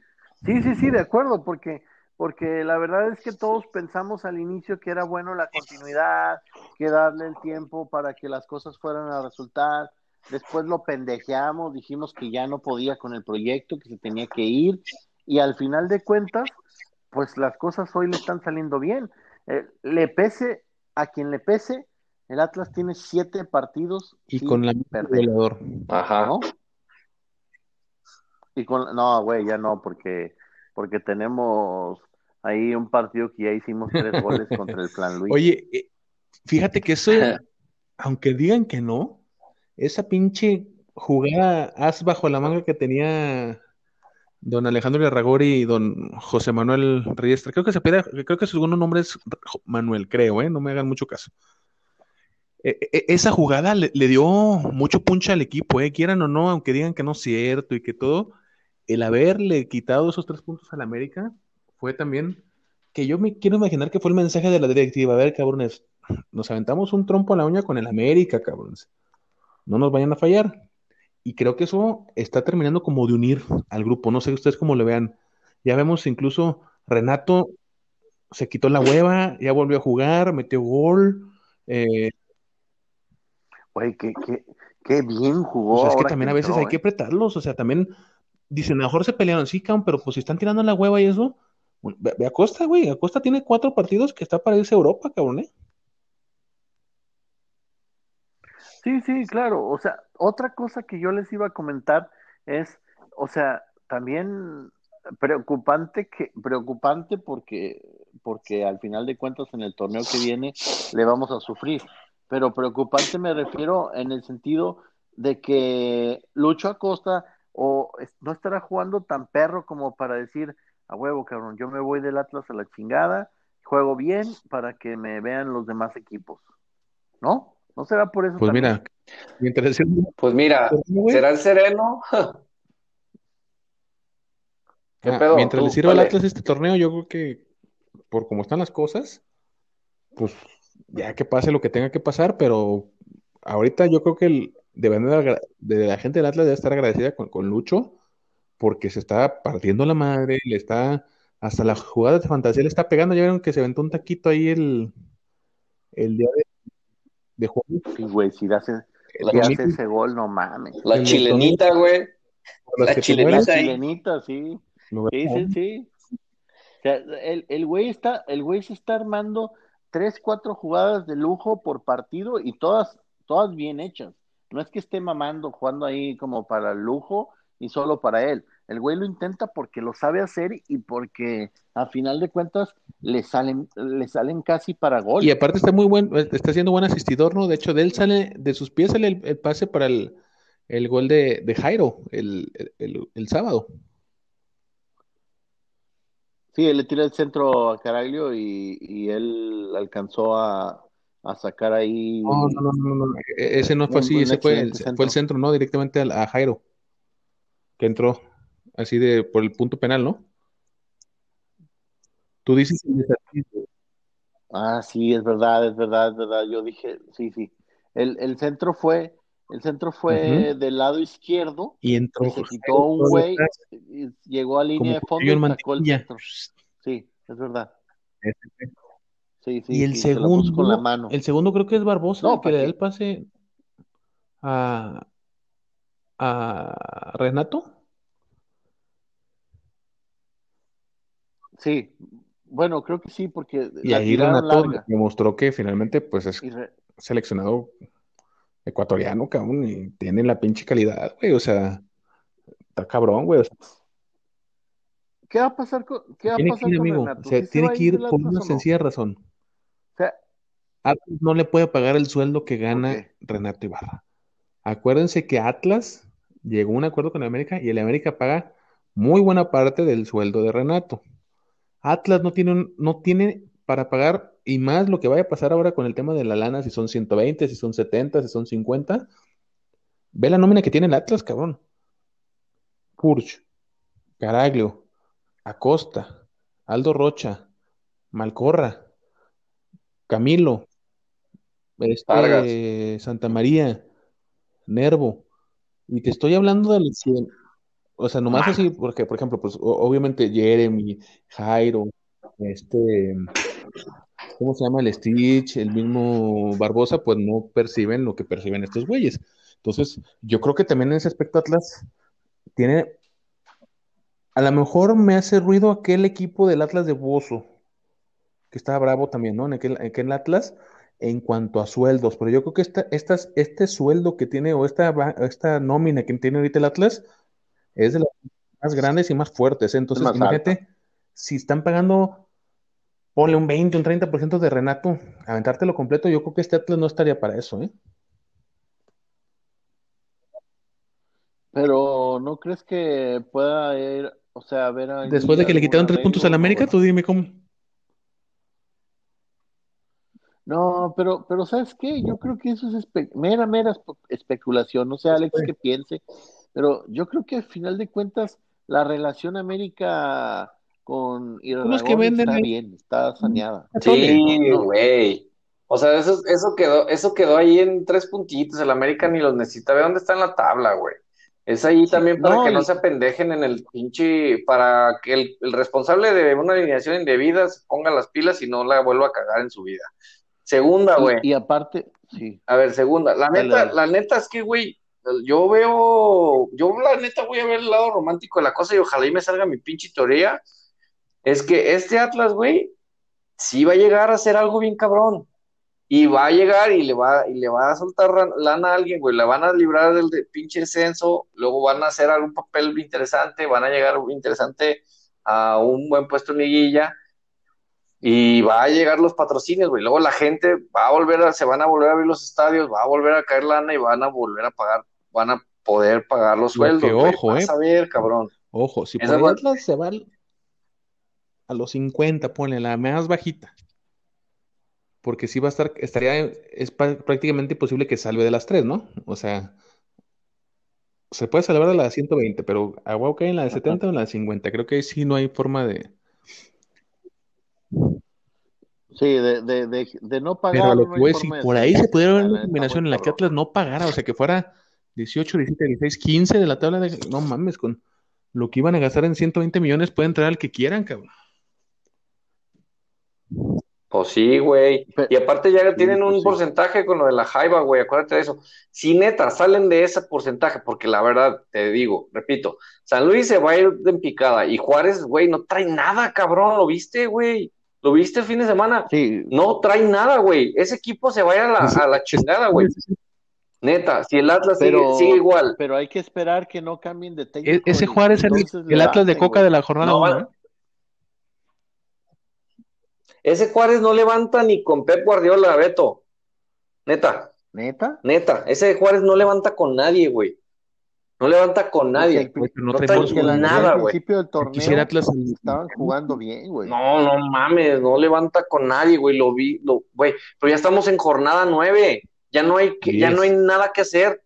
Sí, sí, sí, de acuerdo, porque porque la verdad es que todos pensamos al inicio que era bueno la continuidad, que darle el tiempo para que las cosas fueran a resultar. Después lo pendejeamos, dijimos que ya no podía con el proyecto, que se tenía que ir, y al final de cuentas, pues las cosas hoy le están saliendo bien. Eh, le pese a quien le pese, el Atlas tiene siete partidos y con la perdedor. Ajá. ¿no? Y con no, güey, ya no, porque porque tenemos ahí un partido que ya hicimos tres goles contra el Plan Luis. Oye, eh, fíjate que eso, aunque digan que no, esa pinche jugada as bajo la manga que tenía don Alejandro Larragori y don José Manuel Reyes, creo que se pide, creo que su segundo nombre es Manuel, creo, ¿eh? no me hagan mucho caso. E, e, esa jugada le, dio mucho punch al equipo, ¿eh? quieran o no, aunque digan que no es cierto y que todo, el haberle quitado esos tres puntos al América fue también que yo me quiero imaginar que fue el mensaje de la directiva. A ver, cabrones, nos aventamos un trompo a la uña con el América, cabrones. No nos vayan a fallar. Y creo que eso está terminando como de unir al grupo. No sé ustedes cómo lo vean. Ya vemos incluso Renato se quitó la hueva, ya volvió a jugar, metió gol. Eh... Güey, qué, qué, bien jugó. Pues es que también a veces hay que ¿eh? apretarlos. O sea, también dicen, a lo mejor se pelearon, sí, pero pues si están tirando la hueva y eso, ve, a Costa, güey, Acosta tiene cuatro partidos que está para irse a Europa, cabrón, ¿eh? Sí, sí, claro. O sea, otra cosa que yo les iba a comentar es, o sea, también preocupante que preocupante porque porque al final de cuentas en el torneo que viene le vamos a sufrir pero preocupante me refiero en el sentido de que Lucho Acosta o no estará jugando tan perro como para decir, a huevo, cabrón, yo me voy del Atlas a la chingada, juego bien para que me vean los demás equipos. ¿No? ¿No será por eso? Pues mira, mientras pues mira, será el sereno. Ah, mientras le sirva al Atlas este torneo, yo creo que por cómo están las cosas, pues ya que pase lo que tenga que pasar, pero ahorita yo creo que el, de, de la gente del Atlas debe estar agradecida con, Lucho porque se está partiendo la madre, le está, hasta la jugada de fantasía le está pegando. Ya vieron que se aventó un taquito ahí el, el día de, de juego. Sí, güey, si hace, hace ese gol, no mames. La chilenita, güey. La chilenita, sí. Sí, sí, sí. O sea, el, el güey está, el güey se está armando tres, cuatro jugadas de lujo por partido y todas, todas bien hechas. No es que esté mamando, jugando ahí como para el lujo y solo para él. El güey lo intenta porque lo sabe hacer y porque a final de cuentas le salen, le salen casi para gol. Y aparte está muy buen, está siendo buen asistidor, ¿no? De hecho, de él sale, de sus pies sale el, pase para el, gol de, Jairo el, el, sábado. Sí, él le tira el centro a Caraglio y él alcanzó a, a sacar ahí. No, no, no, no, e-, ese no fue así, ese fue el, fue el centro, ¿no? Directamente a, Jairo, que entró así de por el punto penal, ¿no? Tú dices. Ah, sí, es verdad, es verdad, es verdad. Yo dije, sí, sí. El, el centro fue, el centro fue del lado izquierdo. Y entró. se quitó un güey, llegó a línea de fondo y sacó el centro. Sí, es verdad y el segundo, el segundo creo que es Barbosa, que le da el pase a, a Renato. Sí, bueno, creo que sí, porque y ahí Renato demostró que finalmente pues es seleccionado ecuatoriano, cabrón, y tiene la pinche calidad, güey, o sea, está cabrón, güey. O sea, ¿Qué va a pasar con, qué va a tiene que pasar ir, con amigo, Renato? o sea, ¿Sí se tiene que ir por Atlas una no? sencilla razón. O sea, Atlas no le puede pagar el sueldo que ¿por gana? Renato Ibarra. Acuérdense que Atlas llegó a un acuerdo con el América y el América paga muy buena parte del sueldo de Renato. Atlas no tiene, un- no tiene para pagar y más lo que vaya a pasar ahora con el tema de la lana, si son 120, si son 70, si son 50. Ve la nómina que tiene el Atlas, cabrón. Purch, Caraglio, Acosta, Aldo Rocha, Malcorra, Camilo, este, Santa María, Nervo. Y te estoy hablando de los 100. O sea, nomás así, porque, por ejemplo, pues obviamente Jeremy, Jairo, este, ¿cómo se llama? El Stitch, el mismo Barbosa, pues no perciben lo que perciben estos güeyes. Entonces, yo creo que también en ese aspecto Atlas tiene, a lo mejor me hace ruido aquel equipo del Atlas de Bozo, que estaba bravo también, ¿no? En aquel, en aquel Atlas, en cuanto a sueldos, pero yo creo que esta, este sueldo que tiene, o esta, esta nómina que tiene ahorita el Atlas, es de las más grandes y más fuertes. Entonces, más imagínate, si están pagando, ponle un 20, un 30% de Renato, aventártelo completo, yo creo que este Atlas no estaría para eso, ¿eh? Pero ¿no crees que pueda ir, o sea, ver ahí Después de que le quitaron tres puntos al? América, tú dime cómo. No, pero, pero ¿sabes qué? Yo creo que eso es espe- mera, mera espe- especulación. No sé, Alex, qué piense, pero yo creo que al final de cuentas la relación América con que Irarrágorri venden está bien, está saneada. Atole. Sí, no, güey. O sea, eso, eso quedó, eso quedó ahí en tres puntitos. El América ni los necesita. Ve dónde está en la tabla, güey. Es ahí sí, también para no, que no se apendejen en el pinche, para que el, el responsable de una alineación indebida se ponga las pilas y no la vuelva a cagar en su vida. Segunda, y, güey. y aparte, sí, A ver, segunda. La dale, neta, dale. la neta es que, güey, yo veo, yo la neta voy a ver el lado romántico de la cosa y ojalá y me salga mi pinche teoría. Es que este Atlas, güey, sí va a llegar a hacer algo bien cabrón. Y va a llegar y le va, y le va a soltar lana a alguien, güey. La van a librar del de- pinche descenso, luego van a hacer algún papel interesante, van a llegar interesante a un buen puesto en liguilla y va a llegar los patrocinios, güey. Luego la gente va a volver a, se van a volver a abrir los estadios, va a volver a caer lana y van a volver a pagar, van a poder pagar los Lo sueldos, que, güey. ojo, Vas ¿eh? a ver, cabrón. Ojo, si por va- Atlas se va a los 50, ponle la más bajita. Porque sí va a estar, estaría, es prácticamente imposible que salve de las tres, ¿no? O sea, se puede salvar de la 120, pero a huevo que en la de 70 o en la de 50. Creo que ahí sí no hay forma de. Sí, de, de, de, de no Pero a pagar, lo no que voy a decir, por ahí se pudiera ver una combinación en la que. Atlas no pagara, o sea, que fuera 18, 17, 16, 15 de la tabla de. No mames, con lo que iban a gastar en 120 millones puede entrar al que quieran, cabrón. Pues sí, güey. Y aparte ya tienen un pues sí. porcentaje con lo de la jaiba, güey. Acuérdate de eso. Si neta salen de ese porcentaje, porque la verdad, te digo, repito, San Luis se va a ir de en picada y Juárez, güey, no trae nada, cabrón. ¿Lo viste, güey? ¿Lo viste el fin de semana? Sí, No trae nada, güey. Ese equipo se va a ir a la, Ese- a la ese- chingada, güey. Neta, si el Atlas sigue, pero, sigue igual. pero hay que esperar que no cambien de E- técnico ese y Juárez el, el Atlas de Coca güey. de la jornada No, 1, van- ¿eh? Ese Juárez no levanta ni con Pep Guardiola, Beto. Neta, ¿Neta? neta. Ese Juárez no levanta con nadie, güey. No levanta con nadie. el, no No trae nada, güey. principio del Si quisiera Atlas. estaban jugando bien, güey. No, no mames, no levanta con nadie, güey. Lo vi, lo, güey. Pero ya estamos en jornada nueve. Ya no hay que, ya no hay nada que hacer.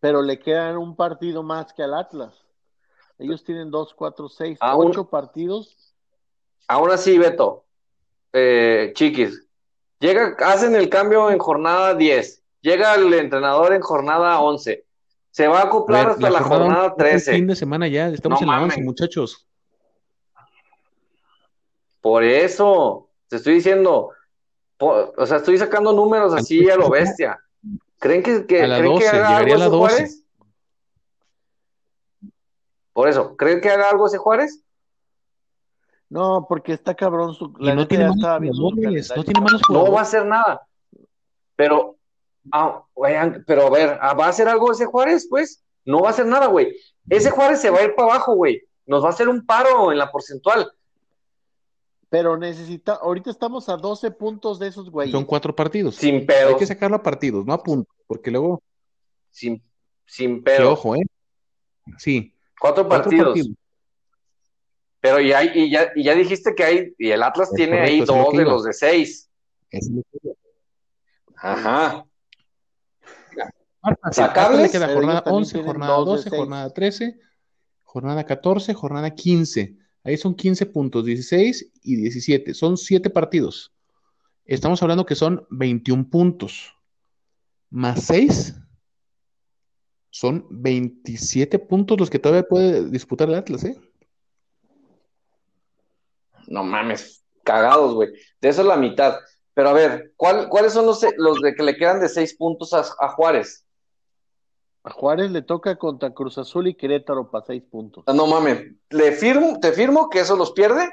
Pero le quedan un partido más que al Atlas. Ellos tienen dos, cuatro, seis, Aún- ocho partidos. Aún así, Beto, eh, chiquis, llega, hacen el cambio en jornada 10. Llega el entrenador en jornada 11. Se va a A acoplar ver, hasta la, jornada jornada once es el 13. fin de semana ya, estamos No en. 11, muchachos. Por eso, te estoy diciendo, o sea, estoy sacando números así a lo bestia. ¿Creen que, que- A la ¿creen 12, que haga llegaría algo a la ese 12. Juárez? Por eso, ¿creen que haga algo ese Juárez? No, porque está cabrón su. La no tiene jugadores, no tiene malos No va a hacer nada. Pero, Ah, pero a ver, ah, ¿va a hacer algo ese Juárez? Pues no va a hacer nada, güey. Ese Juárez se va a ir para abajo, güey. Nos va a hacer un paro en la porcentual. Pero necesita, ahorita estamos a 12 puntos de esos güeyes. Son cuatro partidos. Sin pedo. Hay que sacarlo a partidos, no a puntos, porque luego. Sin, sin pedo. ojo, ¿eh? Sí. Cuatro, partidos. Pero ya, y ya, y ya dijiste que hay, y el Atlas tiene ahí dos de los de seis. Ajá. Acá le queda jornada 11, jornada 12, jornada 13, jornada 14, jornada 15. Ahí son 15 puntos, 16 y 17. Son 7 partidos. Estamos hablando que son 21 puntos. Más 6 son 27 puntos los que todavía puede disputar el Atlas, ¿eh? No mames, cagados, güey. De eso es la mitad. Pero a ver, ¿cuáles son los, los de que le quedan de 6 puntos a, a Juárez? A Juárez le toca contra Cruz Azul y Querétaro para seis puntos. No mames, le firmo, te firmo que eso los pierde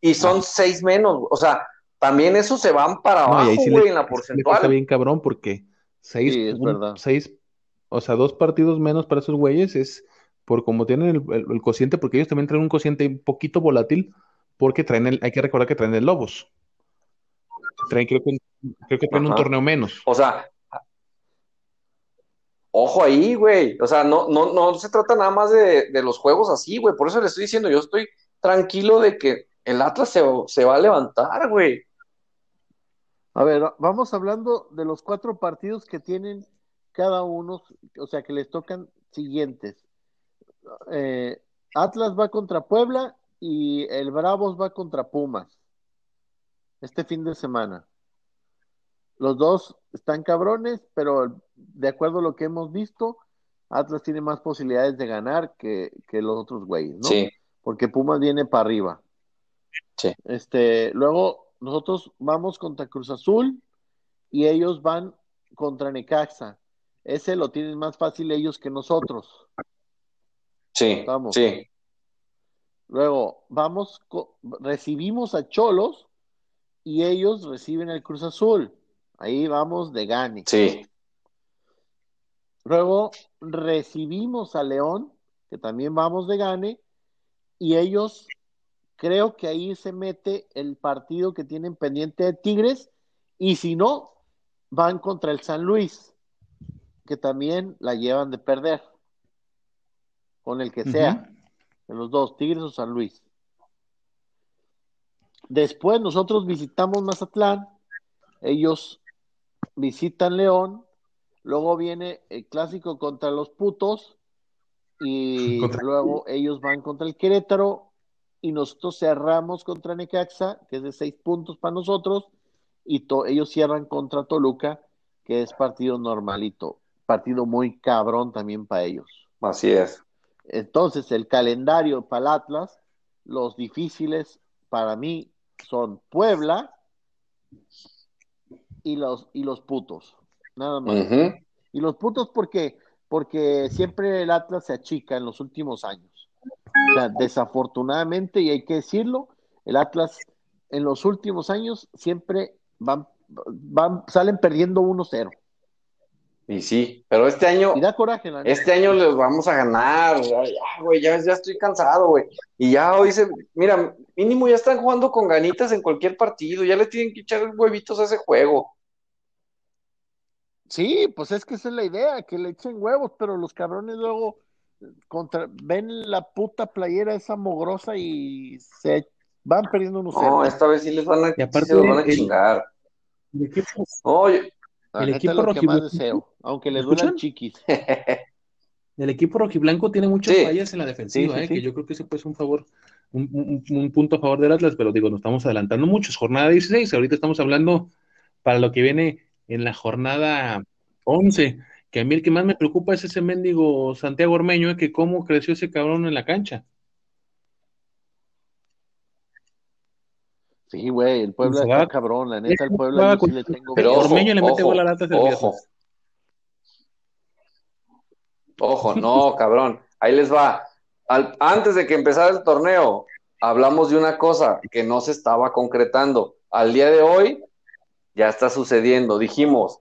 y son ah. seis menos. O sea, también eso se van para abajo, güey, en la porcentual. Está bien cabrón porque seis, sí, seis, o sea, dos partidos menos para esos güeyes es por como tienen el, cociente, porque ellos también traen un cociente un poquito volátil, porque traen el, hay que recordar que traen el Lobos. Traen, creo que, creo que traen un torneo menos. O sea, Ojo ahí, güey. O sea, no, no, no se trata nada más de, los juegos así, güey. Por eso le estoy diciendo, yo estoy tranquilo de que el Atlas se, va a levantar, güey. A ver, vamos hablando de los cuatro partidos que tienen cada uno, o sea, que les tocan siguientes. Eh, Atlas va contra Puebla y el Bravos va contra Pumas este fin de semana. Los dos están cabrones, pero de acuerdo a lo que hemos visto, Atlas tiene más posibilidades de ganar que, los otros güeyes, ¿no? Sí. Porque Pumas viene para arriba. Sí. Este, luego nosotros vamos contra Cruz Azul y ellos van contra Necaxa. Ese lo tienen más fácil ellos que nosotros. Sí. Vamos. Sí. Luego vamos, recibimos a Cholos y ellos reciben al Cruz Azul. Ahí vamos de gane. Sí. Luego recibimos a León, que también vamos de gane, y ellos creo que ahí se mete el partido que tienen pendiente de Tigres, y si no, van contra el San Luis, que también la llevan de perder, con el que sea, de los dos, Tigres o San Luis. Después nosotros visitamos Mazatlán, ellos visitan León, luego viene el clásico contra los putos y luego ellos van contra el Querétaro y nosotros cerramos contra Necaxa, que es de seis puntos para nosotros, y ellos cierran contra Toluca, que es partido normalito, partido muy cabrón también para ellos. Así es. Entonces, el calendario para el Atlas, los difíciles para mí son Puebla, y los, y los putos. Nada más. Y los putos porque, porque siempre el Atlas se achica en los últimos años. O sea, desafortunadamente, y hay que decirlo, el Atlas en los últimos años siempre van, van salen perdiendo 1-0. Y sí, pero este año. Y da coraje, Este año les vamos a ganar. Ya, güey, ya, ya estoy cansado, güey. Y ya hoy se. Mira, mínimo ya están jugando con ganitas en cualquier partido. Ya le tienen que echar huevitos a ese juego. Sí, pues es que esa es la idea, que le echen huevos, pero los cabrones luego contra, ven la puta playera esa mogrosa y se van perdiendo unos No, esta vez sí les van a, y aparte, van a chingar. El equipo, el equipo rojiblanco, aunque les duelan chiquis. el equipo rojiblanco tiene muchas fallas en la defensiva, eh, que yo creo que ese pues un favor, un, un, punto a favor del Atlas, pero digo, nos estamos adelantando mucho. Jornada 16, ahorita estamos hablando para lo que viene en la jornada 11, que a mí el que más me preocupa es ese mendigo Santiago Ormeño, ¿eh? que cómo creció ese cabrón en la cancha. Sí, güey, el pueblo está cabrón, la neta, el pueblo sí le tengo... Pero Ormeño le mete gol a lata Ojo. Ojo, no, cabrón. Ahí les va. antes de que empezara el torneo, hablamos de una cosa que no se estaba concretando. Al día de hoy, ya está sucediendo. Dijimos,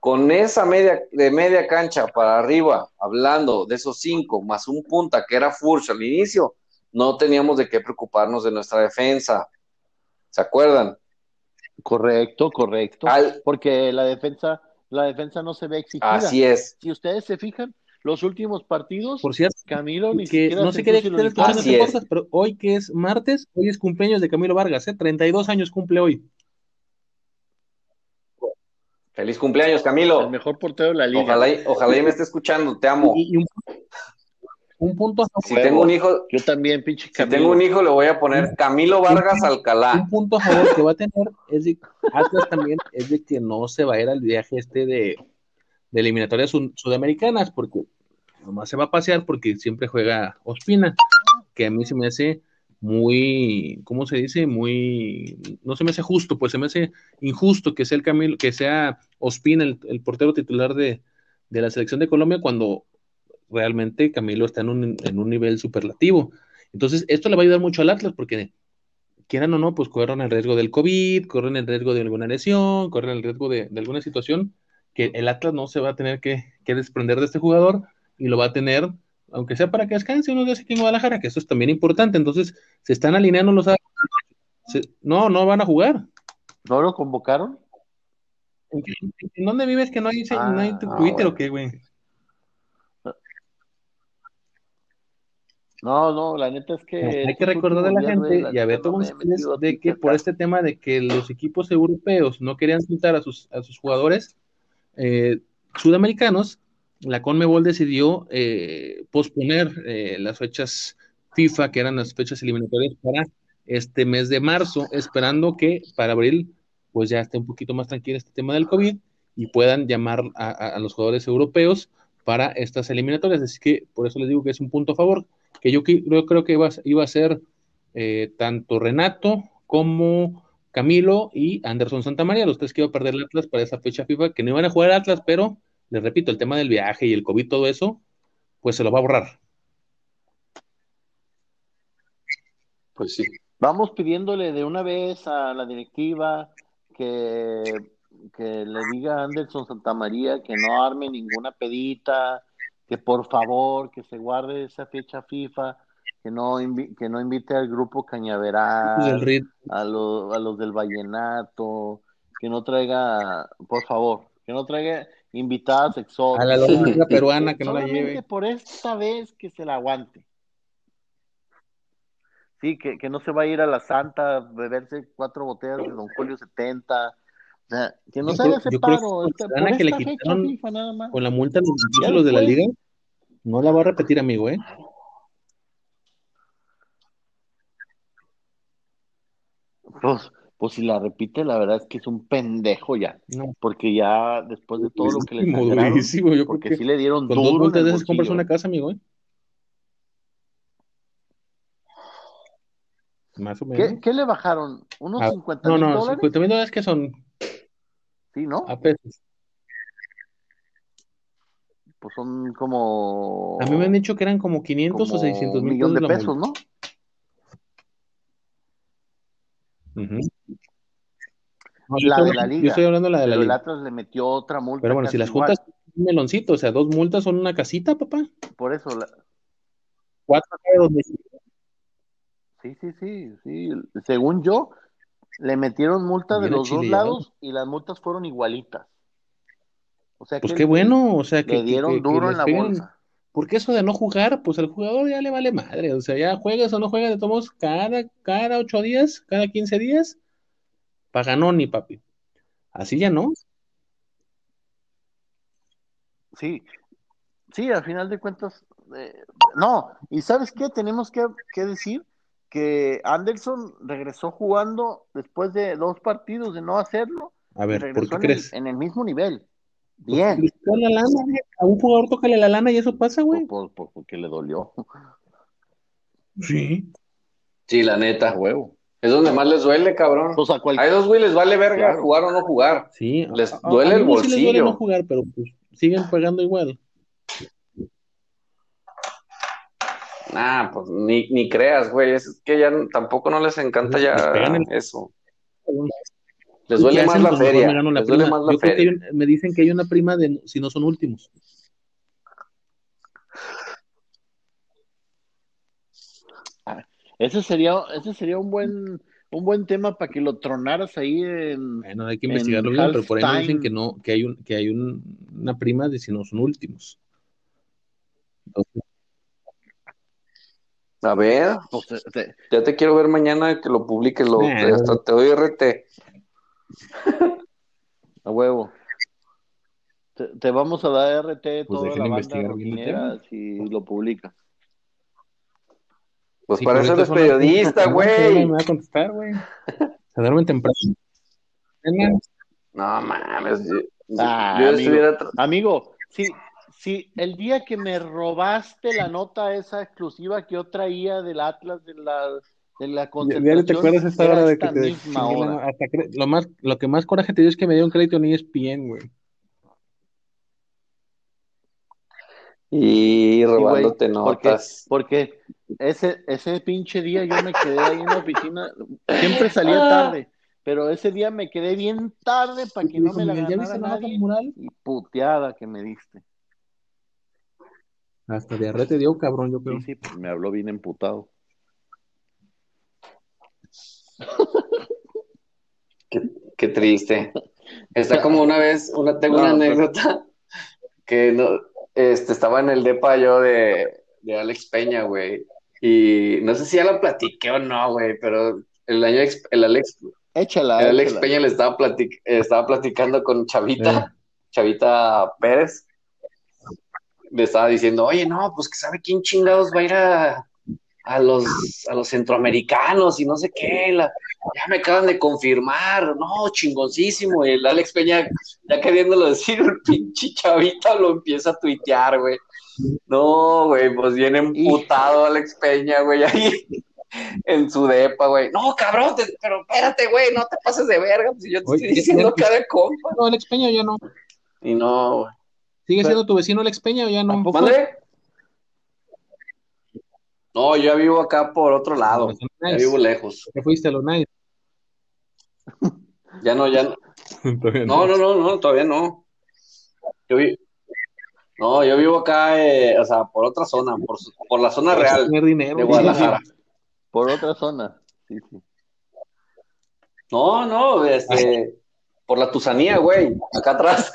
con esa media, de media cancha para arriba, hablando de esos cinco, más un punta que era Furch al inicio, no teníamos de qué preocuparnos de nuestra defensa. ¿Se acuerdan? Correcto, correcto. Porque la defensa, la defensa no se ve exigida. Así es. Si ustedes se fijan, los últimos partidos, por cierto, Camilo ni que no sé qué escuchando este cosas, pero hoy que es martes, hoy es cumpleaños de Camilo Vargas, ¿eh? 32 años cumple hoy. Feliz cumpleaños, Camilo. El mejor portero de la liga. Ojalá, ojalá y me esté escuchando, te amo. Y, un, punto a favor. Si tengo un hijo, yo también, pinche Camilo. Si tengo un hijo, le voy a poner Camilo Vargas Alcalá. Un punto a favor que va a tener es de Atlas también es de que no se va a ir al viaje este de, de eliminatorias sudamericanas, porque nomás se va a pasear porque siempre juega Ospina, que a mí se me hace muy, ¿cómo se dice? Muy, no se me hace justo, pues se me hace injusto que sea el Camilo, que sea Ospina el, portero titular de, la selección de Colombia cuando realmente Camilo está en un, en un nivel superlativo. Entonces, esto le va a ayudar mucho al Atlas porque quieran o no, pues corren el riesgo del COVID, corren el riesgo de alguna lesión, corren el riesgo de, alguna situación que el Atlas no se va a tener que, que desprender de este jugador y lo va a tener aunque sea para que descanse unos días aquí en Guadalajara, que eso es también importante. Entonces, se están alineando los. no, no van a jugar. ¿No lo convocaron? ¿En, dónde vives que no hay, no hay ah, Twitter o qué, güey? No, no, la neta es que. hay que recordar a la gente y a ver todos de que por este tema de que los equipos europeos no querían soltar a sus, a sus jugadores eh, sudamericanos, la Conmebol decidió eh, posponer eh, las fechas FIFA, que eran las fechas eliminatorias para este mes de marzo, esperando que para abril pues ya esté un poquito más tranquilo este tema del COVID y puedan llamar a, los jugadores europeos para estas eliminatorias. Así que por eso les digo que es un punto a favor, que yo creo, que iba, iba a ser eh, tanto Renato como Camilo y Anderson Santamaría, los tres que iban a perder el Atlas para esa fecha FIFA, que no iban a jugar Atlas, pero les repito, el tema del viaje y el COVID, todo eso, pues se lo va a borrar. Pues sí. Vamos pidiéndole de una vez a la directiva que, que le diga a Anderson Santamaría que no arme ninguna pedita, que por favor, que se guarde esa fecha FIFA, que no, que no invite al grupo Cañaveral, a, lo, a los del Vallenato, que no traiga, por favor, que no traiga invitadas exóticas. A la lógica peruana que no la lleve. por esta vez que se la aguante. Sí, que, que no se va a ir a la Santa a beberse cuatro botellas de Don Julio 70. O sea, que no se haga ese paro. que le quitaron con la multa los títulos de la liga, no la va a repetir, amigo, ¿eh? Pues, pues si la repite, la verdad es que es un pendejo ya. Porque ya después de todo lo que le dieron, yo porque sí le dieron con duro. Dos veces compras una casa, amigo, ¿eh? Más o menos. ¿Qué, le bajaron? ¿Unos ah, 50 mil no, no, dólares? 50 mil dólares que son. Sí, ¿no? A pesos. Pues son como. A mí me han dicho que eran como 500 o 600 mil millones de pesos, ¿no? la de la liga. Yo estoy hablando de la de la liga. El Atlas le metió otra multa. Pero bueno, si las juntas un meloncito, o sea, dos multas son una casita, papá. Por eso. La... Cuatro dos Sí, sí, sí, sí. Según yo, le metieron multa de los dos lados y las multas fueron igualitas. O sea, pues qué bueno, o sea, que le dieron duro en la bolsa. Porque eso de no jugar, pues al jugador ya le vale madre. O sea, ya juegas o no juegas, de todos cada, cada ocho días, cada quince días, ni papi. Así ya no. Sí, sí, al final de cuentas, eh, no, y ¿sabes qué? Tenemos que, decir que Anderson regresó jugando después de dos partidos de no hacerlo. A ver, ¿por qué crees? en el mismo nivel. Bien. La lana, a un jugador tócale la lana y eso pasa, güey. porque le dolió. Sí. Sí, la neta. Huevo. Es donde más les duele, cabrón. Pues Hay dos güey, les vale verga jugar o no jugar. Sí. Les duele el bolsillo. les duele no jugar, pero pues siguen pagando igual. Nah, pues ni, ni creas, güey. Es que ya tampoco no les encanta ya eso. Les ¿Qué duele más la Pues feria. me gano la Les duele prima. más la Yo creo que hay me dicen que hay una prima de si no son últimos. Ese sería, ese sería un buen, un buen tema para que lo tronaras ahí en, Bueno, hay que investigarlo bien, pero por ahí me dicen que no, que hay un, que hay un- una prima de si no son últimos. Entonces, A ver, pues, te- te- ya te quiero ver mañana que lo publiques. Lo, hasta te doy RT. A huevo. Te, te vamos a dar RT Pues toda la banda investigar bien el rojinera si lo publicas. Pues sí, para eso eres periodista, No, güey. Me va a contestar, güey. Se duermen temprano. No mames. Yo, Ah, yo amigo. estuviera tra- Amigo, si, si el día que me robaste la nota esa exclusiva que yo traía del Atlas de la, de la concentración, ya te acuerdas esta era hora de esta que te misma hora. hasta lo más lo que más coraje te dio es que me dieron crédito en ESPN, güey. Y Sí, güey, robándote porque, notas. porque ese, ese pinche día yo me quedé ahí en la oficina, siempre salía Ah. tarde, pero ese día me quedé bien tarde para que no me la Miguel, ¿Ya ganara nadie mural? y puteada que me diste. Hasta diarrea te dio, cabrón, yo creo. Sí, sí, pues me habló bien emputado. Qué, qué triste. Está como una vez, una, tengo una No, anécdota que no, este, estaba en el depa yo de, de Alex Peña, güey. Y no sé si ya lo platiqué o no, güey, pero el año el Alex, Échala, el Alex échala. Peña le estaba, platic- estaba platicando con Chavita, Chavita Pérez. Le estaba diciendo, oye, no, pues que sabe quién chingados va a ir a, a los, a los centroamericanos y no sé qué, la- ya me acaban de confirmar, no, chingoncísimo, y el Alex Peña, ya queriéndolo decir, el pinche chavita lo empieza a tuitear, güey. No, güey, pues viene emputado Alex Peña, güey, ahí en su depa, güey. No, cabrón, te- pero espérate, güey, no te pases de verga, pues yo te Oye, estoy diciendo cada compa. No, Alex Peña ya no. Y no, güey. ¿Sigue Pero- siendo tu vecino Alex Peña o ya no? ¿Mande? No, yo ya vivo acá por otro lado, Los ya Nice. vivo lejos. ¿Te fuiste a los Nice? Ya no, ya no. No, no, no, no, todavía no. Yo vi... No, yo vivo acá, eh, o sea, por otra zona, por, por la zona real dinero. de. Guadalajara. Por otra zona. Sí, sí. No, no, este, por la Tusanía, güey, acá atrás.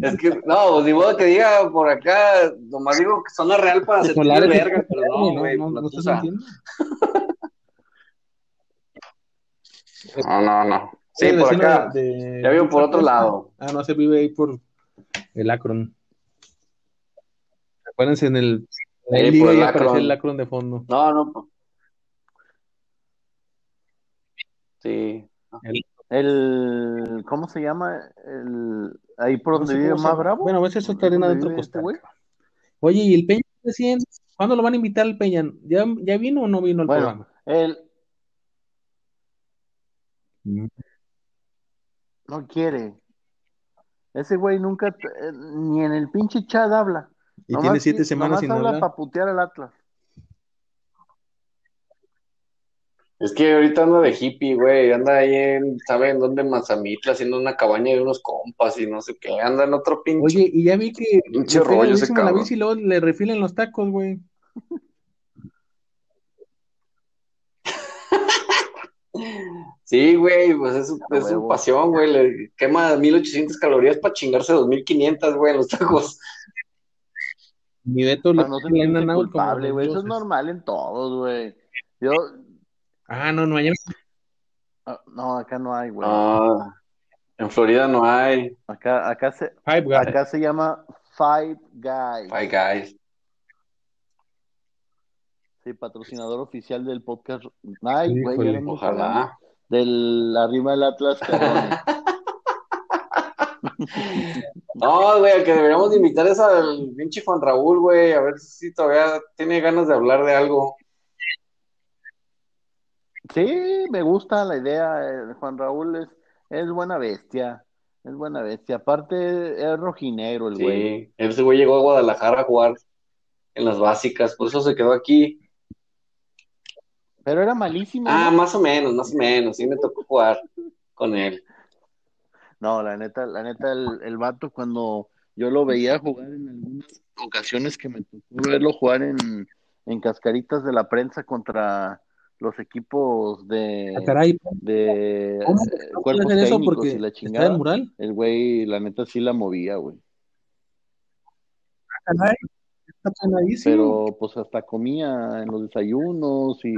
Es que, no, pues ni modo que diga por acá, nomás digo que zona real para sentir verga, pero no, no, güey, no, por la no. No, no, no. Sí, Eres por acá. de- de- Ya vivo por otro lado. Ah, no, se vive ahí por el Akron. Acuérdense en el. En Ahí el por liga el Akron. el Akron de fondo. No, no. pues. Sí. El, ¿cómo se llama? El, ahí por No donde sé vive más bravo. Bueno, a veces eso ¿Dónde está arena dentro este güey? Oye, ¿y el Peña recién? ¿Cuándo lo van a invitar al Peña? ¿Ya, ya vino o no vino al Bueno, programa? él Mm. no quiere. Ese güey nunca, eh, ni en el pinche chat habla. Y Nomás tiene siete semanas sin habla hablar. para putear al Atlas. Es que ahorita anda de hippie, güey. Anda ahí en, ¿sabe en dónde? En Mazamitla, haciendo una cabaña de unos compas y no sé qué. Anda en otro pinche. Oye, y ya vi que Pinche rollo en la bici y luego le refilan los tacos, güey. Sí, güey, pues es, es su pasión, güey. Le quema 1800 calorías para chingarse 2500, güey, en los tacos. Mi Beto no Inaud como culpable, güey. Eso es normal en todos, güey. Yo, Ah, no, no, ayer ah, no, acá no hay, güey. Ah, en Florida no hay. Acá, acá se, Five Guys. acá se llama Five Guys. Five Guys. Sí, patrocinador oficial del podcast. Ay, güey, Híjole, ya. Ojalá. Del arriba del Atlas. No, güey, el que deberíamos de invitar es al pinche Juan Raúl, güey. A ver si todavía tiene ganas de hablar de algo. Sí, me gusta la idea. eh, Juan Raúl es, es buena bestia. Es buena bestia. Aparte, es rojinegro el güey. Sí, ese güey llegó a Guadalajara a jugar en las básicas, por eso se quedó aquí. Pero era malísimo. Ah, ¿no? más o menos, más o menos. Sí me tocó jugar con él. No, la neta, la neta, el, el vato cuando yo lo veía jugar en algunas ocasiones que me tocó verlo jugar en, en cascaritas de la prensa contra los equipos de, Ah, caray, de ¿cómo eh, no cuerpos eso? técnicos Porque y la está el chingada. mural. El güey, la neta, sí la movía, güey. Ah, caray, está. Pero pues hasta comía en los desayunos y,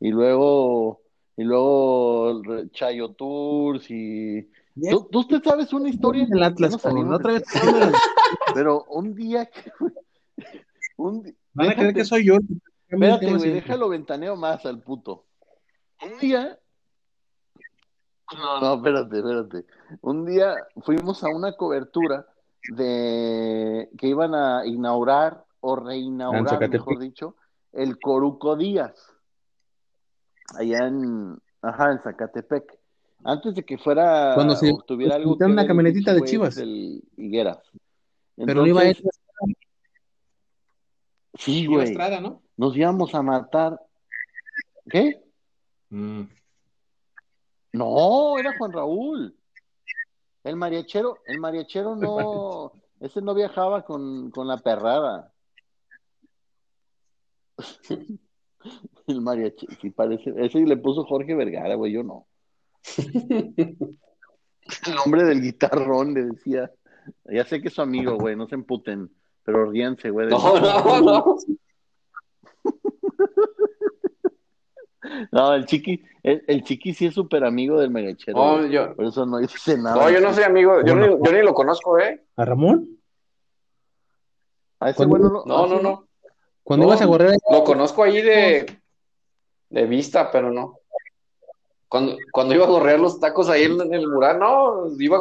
y luego y luego Chayo Tours y. ¿Tú, tú usted sabes una historia el Atlas, salimos Otra vez pero un día que un van a creer que soy yo. Espérate güey siempre. déjalo ventaneo más al puto un día no no espérate espérate un día fuimos a una cobertura de que iban a inaugurar o reinaugurar mejor dicho el Coruco Díaz allá en ajá en Zacatepec antes de que fuera Cuando se- tuviera algo una camionetita de Chivas. del Higueras Pero no iba. Entonces, sí Iba güey Estrada, ¿no? Nos íbamos a matar ¿qué? Mm. No, era Juan Raúl. El mariachero, el mariachero no, ese no viajaba con, con la perrada. El mariachero, sí parece, ese le puso Jorge Vergara, güey, yo no. El nombre del guitarrón le decía, ya sé que es su amigo, güey, no se emputen, pero ríanse, güey. No, no, no. No, el chiqui, el, el chiqui sí es súper amigo del mariachero. No, yo, Por eso no dice nada. no, yo no soy amigo, yo, ni, yo ni lo conozco, ¿eh? ¿A Ramón? A ese ¿Cuándo? güey no No, ¿ah, no, no. Cuando No, ibas a correr, Lo conozco ahí de, de vista, pero no. Cuando, cuando iba a gorrear los tacos ahí en, en el mural, no, iba a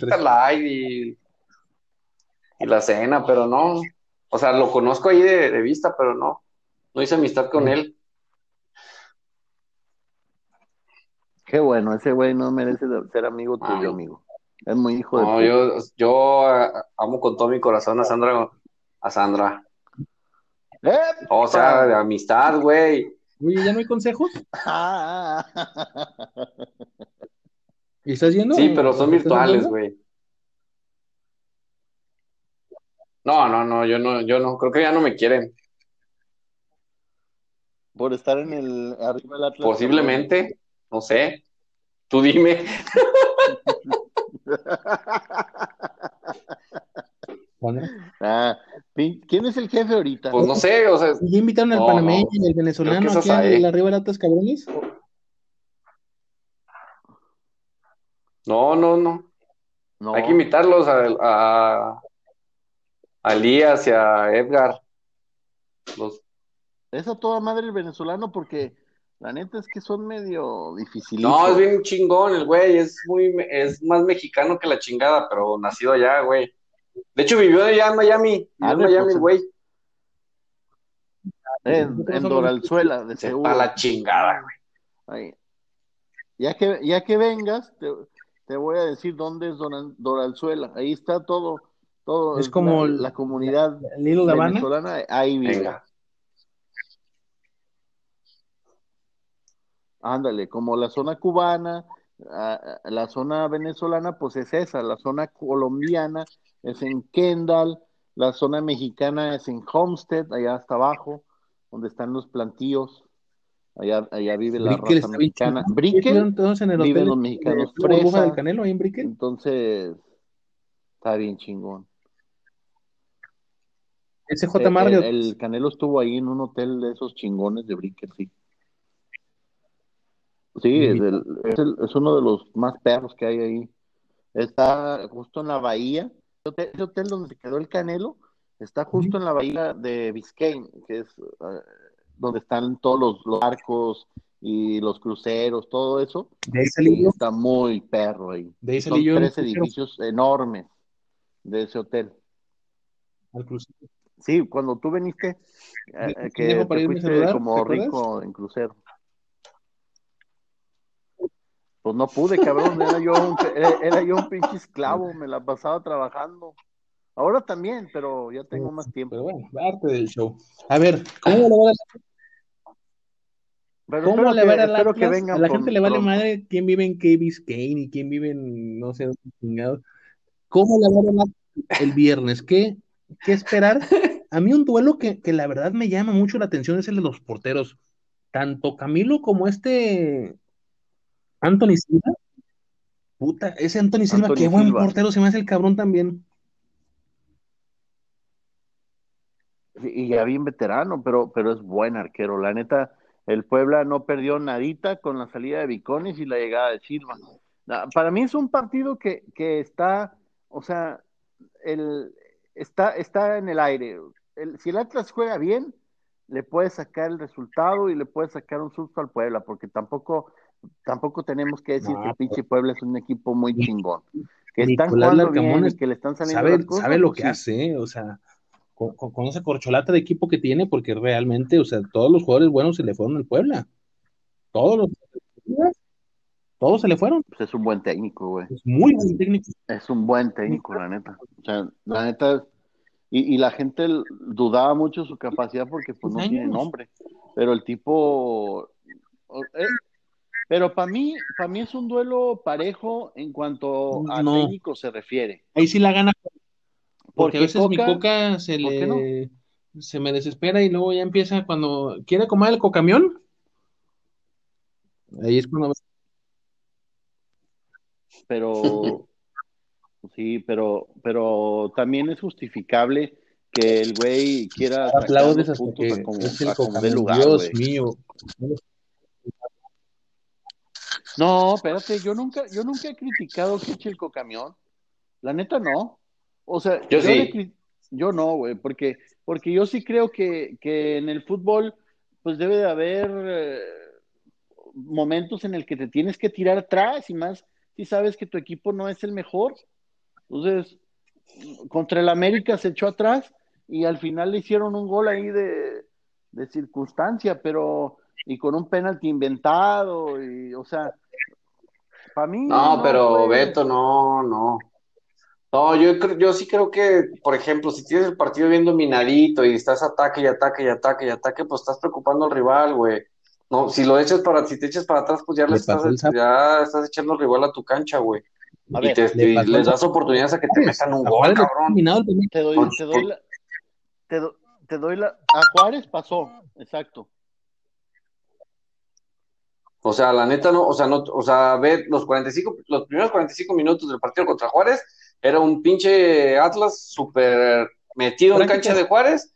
tres. Light y, y la cena, pero no. O sea, lo conozco ahí de, de vista, pero no. No hice amistad con él. Qué bueno, ese güey no merece ser amigo Ah. tuyo, amigo. Es muy hijo de No, yo, yo amo con todo mi corazón a Sandra, a Sandra. ¡Eh! O sea, de amistad, güey. oye, ¿ya no hay consejos? Ah, ¿Y estás yendo? Sí, pero son ¿Estás virtuales, güey. No, no, no, yo no, yo no, creo que ya no me quieren. Por estar en el arriba del Atlas. Posiblemente, no sé. Tú dime. Ah, ¿quién es el jefe ahorita? Pues no sé, o sea, ¿y ya invitaron al No, panameño no. y al venezolano aquí hay. al arriba de Latas Cabrones? no, no, no. No. Hay que invitarlos a, a, a Elías y a Edgar. Los, Es a toda madre el venezolano porque la neta es que son medio difíciles. no, es bien chingón el güey, es muy, es más mexicano que la chingada, pero nacido allá, güey. De hecho, vivió allá en Miami, vivió Ah, en de- Miami, pues, güey. En, en Doralzuela, de seguro. la chingada, güey. Ya que, ya que vengas, te, te voy a decir dónde es Doralzuela. Ahí está todo, todo. Es como la, el- la comunidad venezolana, ahí vive. Venga. Ándale, como la zona cubana, la zona venezolana, pues es esa, la zona colombiana es en Kendall, la zona mexicana es en Homestead, allá hasta abajo, donde están los plantíos, allá, allá vive la Brickell raza mexicana. Brickell, ¿Estuvieron todos en el viven hotel los mexicanos de fresa. del Canelo ahí en Brickell? entonces está bien chingón. Eh, Marriott. El, el Canelo estuvo ahí en un hotel de esos chingones de Brickell, sí. Sí, es, el- es el- es uno de los más perros que hay ahí. Está justo en la bahía. Ese hotel, ese hotel donde se quedó el Canelo está justo en la bahía de Biscayne, que es eh, donde están todos los, los barcos y los cruceros, todo eso. De yo. está muy perro ahí. De ahí Son tres crucero, edificios enormes de ese hotel. al crucero. Sí, cuando tú viniste, eh, ¿Quién que te fuiste como rico en crucero. Pues no pude, cabrón, era yo un, era, era yo un pinche esclavo, me la pasaba trabajando. Ahora también, pero ya tengo más tiempo. Pero bueno, parte del show. A ver, ¿cómo le va a Pero ¿Cómo le va a espero que vengan a la gente le vale madre quién vive en Key Biscayne y quién vive en no sé dónde chingados. ¿Cómo le va a Atlas el viernes? ¿Qué, qué esperar? A mí un duelo que, que la verdad me llama mucho la atención es el de los porteros. Tanto Camilo como este Anthony Silva. Puta, ese Anthony Silva, Anthony qué buen Silva. portero, se me hace el cabrón también. Y ya bien veterano, pero, pero es buen arquero. La neta, el Puebla no perdió nadita con la salida de Viconis y la llegada de Silva. Na- Para mí es un partido que, que está, o sea, el, está, está en el aire. El- si el Atlas juega bien, le puede sacar el resultado y le puede sacar un susto al Puebla, porque tampoco, tampoco tenemos que decir No, que pinche Puebla es un equipo muy chingón. Que están Nicolás jugando bien y que le están saliendo sabe, las cosas. sabe lo pues que sí. hace, o sea, con, con- esa corcholata de equipo que tiene, porque realmente, o sea, todos los jugadores buenos se le fueron al Puebla. Todos los todos se le fueron. Pues es un buen técnico, güey. Es muy buen técnico. Es un buen técnico, la neta. O sea, la neta, y, y la gente dudaba mucho su capacidad porque pues no Años. tiene nombre. Pero el tipo, eh, pero para mí, para mí es un duelo parejo en cuanto a No. técnico se refiere. Ahí sí la gana. Porque, Porque a veces mi Coca- se ¿por qué le se me desespera y luego ya empieza cuando quiere comer el cocamión. Ahí es cuando Pero sí, pero, pero también es justificable que el güey quiera aplaudes hasta que como, es el a lugar, Dios mío. No, espérate, yo nunca, yo nunca he criticado que eche el cocamión. La neta no. O sea, Yo sí. le cri- yo no, güey, porque, porque yo sí creo que, que en el fútbol, pues debe de haber eh, momentos en el que te tienes que tirar atrás y más si sabes que tu equipo no es el mejor. Entonces, contra el América se echó atrás y al final le hicieron un gol ahí de, de circunstancia, pero y con un penalti inventado y, o sea, para mí No, pero fue- Beto, no, no. No, yo, creo- yo sí creo que, por ejemplo, si tienes el partido bien dominadito y estás ataque y ataque y ataque y ataque, pues estás preocupando al rival, güey. No, si lo echas para, si te echas para atrás, pues ya le Le estás, ya estás echando al rival a tu cancha, güey. A Y, ver, te, le y pasó les das oportunidades a que te metan un gol, cabrón. te doy, te doy la, te, do- te doy la, a Juárez pasó, exacto. O sea, la neta no, o sea, no, o sea, ve los 45, los primeros 45 minutos del partido contra Juárez, era un pinche Atlas súper metido en cancha de Juárez,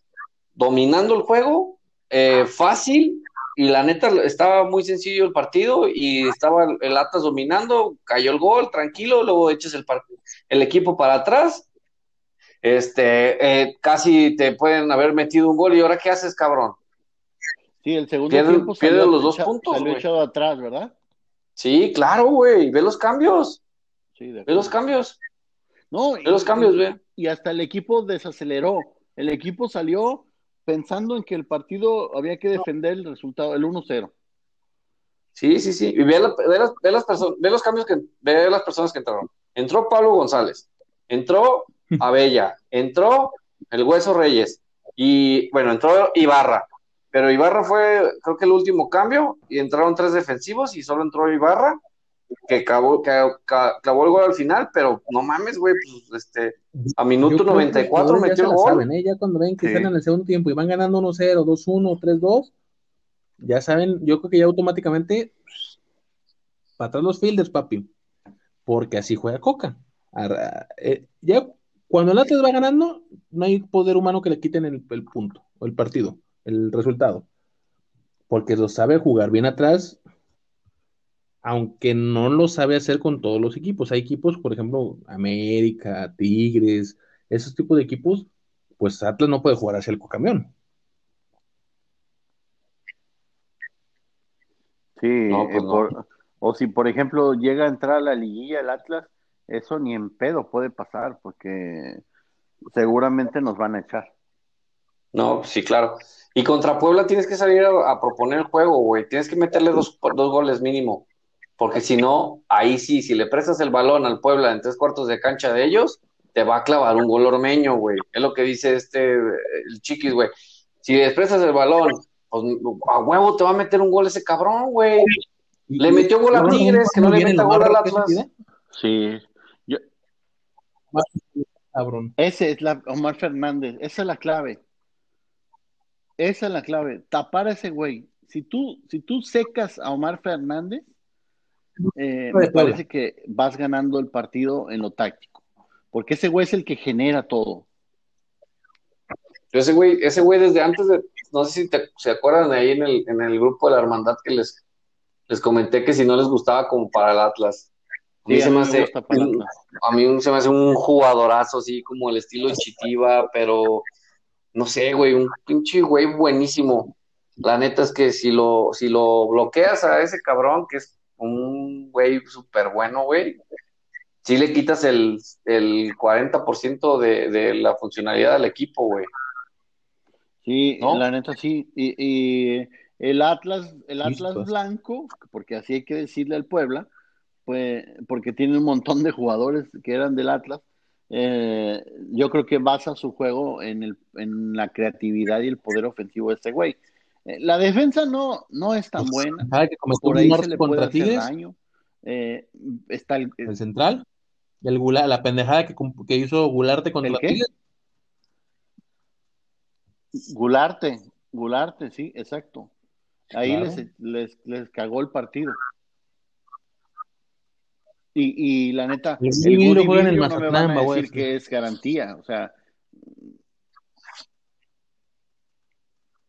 dominando el juego, eh, fácil, y la neta estaba muy sencillo el partido, y estaba el, Atlas dominando, cayó el gol, tranquilo, luego echas el, el equipo para atrás, este, eh, casi te pueden haber metido un gol, y ahora qué haces, cabrón. Sí, el segundo Pierde- tiempo pierde salió, los dos echa- puntos, salió güey. echado atrás, ¿verdad? Sí, claro, güey, ve los cambios, Sí, de ve los cambios. No, Ve los cambios, ve. y hasta el equipo desaceleró. El equipo salió pensando en que el partido había que defender el resultado, el 1-0. Sí, sí, sí. Y ve, la- ve las, ve las perso- ve los cambios que ve las personas que entraron. Entró Pablo González, entró Abella, entró el Hueso Reyes y bueno, entró Ibarra. Pero Ibarra fue, creo que el último cambio y entraron tres defensivos y solo entró Ibarra que clavó, que, clavó el gol al final, pero no mames, güey, pues este, a minuto creo que los 94 jugadores ya metió el gol. saben, ¿eh? Ya cuando ven que Sí. están en el segundo tiempo y van ganando 1-0, 2-1, 3-2, ya saben, yo creo que ya automáticamente para atrás los fielders, papi, porque así juega Coca. Arra- eh, ya cuando el Atlas va ganando, no hay poder humano que le quiten el, el punto, o el partido, el resultado, porque lo sabe jugar bien atrás, aunque no lo sabe hacer con todos los equipos. Hay equipos, por ejemplo, América, Tigres, esos tipos de equipos, pues Atlas no puede jugar hacia el cocamión. Sí, No, pues eh, no. por- o si por ejemplo llega a entrar a la liguilla el Atlas, eso ni en pedo puede pasar porque seguramente nos van a echar. No, sí, claro. Y contra Puebla tienes que salir a, a proponer el juego, güey. Tienes que meterle dos, dos goles mínimo. Porque si no, ahí sí, si le prestas el balón al Puebla en tres cuartos de cancha de ellos, te va a clavar un gol ormeño, güey. Es lo que dice este, el chiquis, güey. Si prestas el balón pues, a huevo te va a meter un gol ese cabrón, güey. Le metió gol a Tigres, que no le meta gol al Atlas. Sí. Yo, Cabrón. ese es la Omar Fernández, esa es la clave. Esa es la clave, tapar a ese güey. Si tú, si tú secas a Omar Fernández, eh, me parece que vas ganando el partido en lo táctico. Porque ese güey es el que genera todo. Ese güey, ese güey desde antes de, no sé si te, se acuerdan de ahí en el, en el grupo de la hermandad que les, les comenté que si no les gustaba como para el Atlas. A mí, Sí, se me hace, a mí se me hace un jugadorazo así como el estilo de Chitiba, pero no sé, güey, un pinche güey buenísimo. La neta es que si lo, si lo bloqueas a ese cabrón, que es un güey súper bueno, güey, sí le quitas el, el 40% de, de la funcionalidad del equipo, güey. Sí, ¿No? la neta sí. Y, y el Atlas, el Atlas blanco, porque así hay que decirle al Puebla, pues, porque tiene un montón de jugadores que eran del Atlas. Eh, yo creo que basa su juego en, el, en la creatividad y el poder ofensivo de este güey. Eh, la defensa no, no es tan buena. Sabe que cometió Por ahí se le puede contra hacer Tigres, daño. Eh, está el, el central, el Gula- la pendejada que, que hizo Gularte contra ¿El qué? Tigres. Gularte, Gularte, sí, exacto. Ahí Claro. les, les, les cagó el partido. Y, y la neta, El el en no me Mazatlán, van a decir que es garantía, o sea.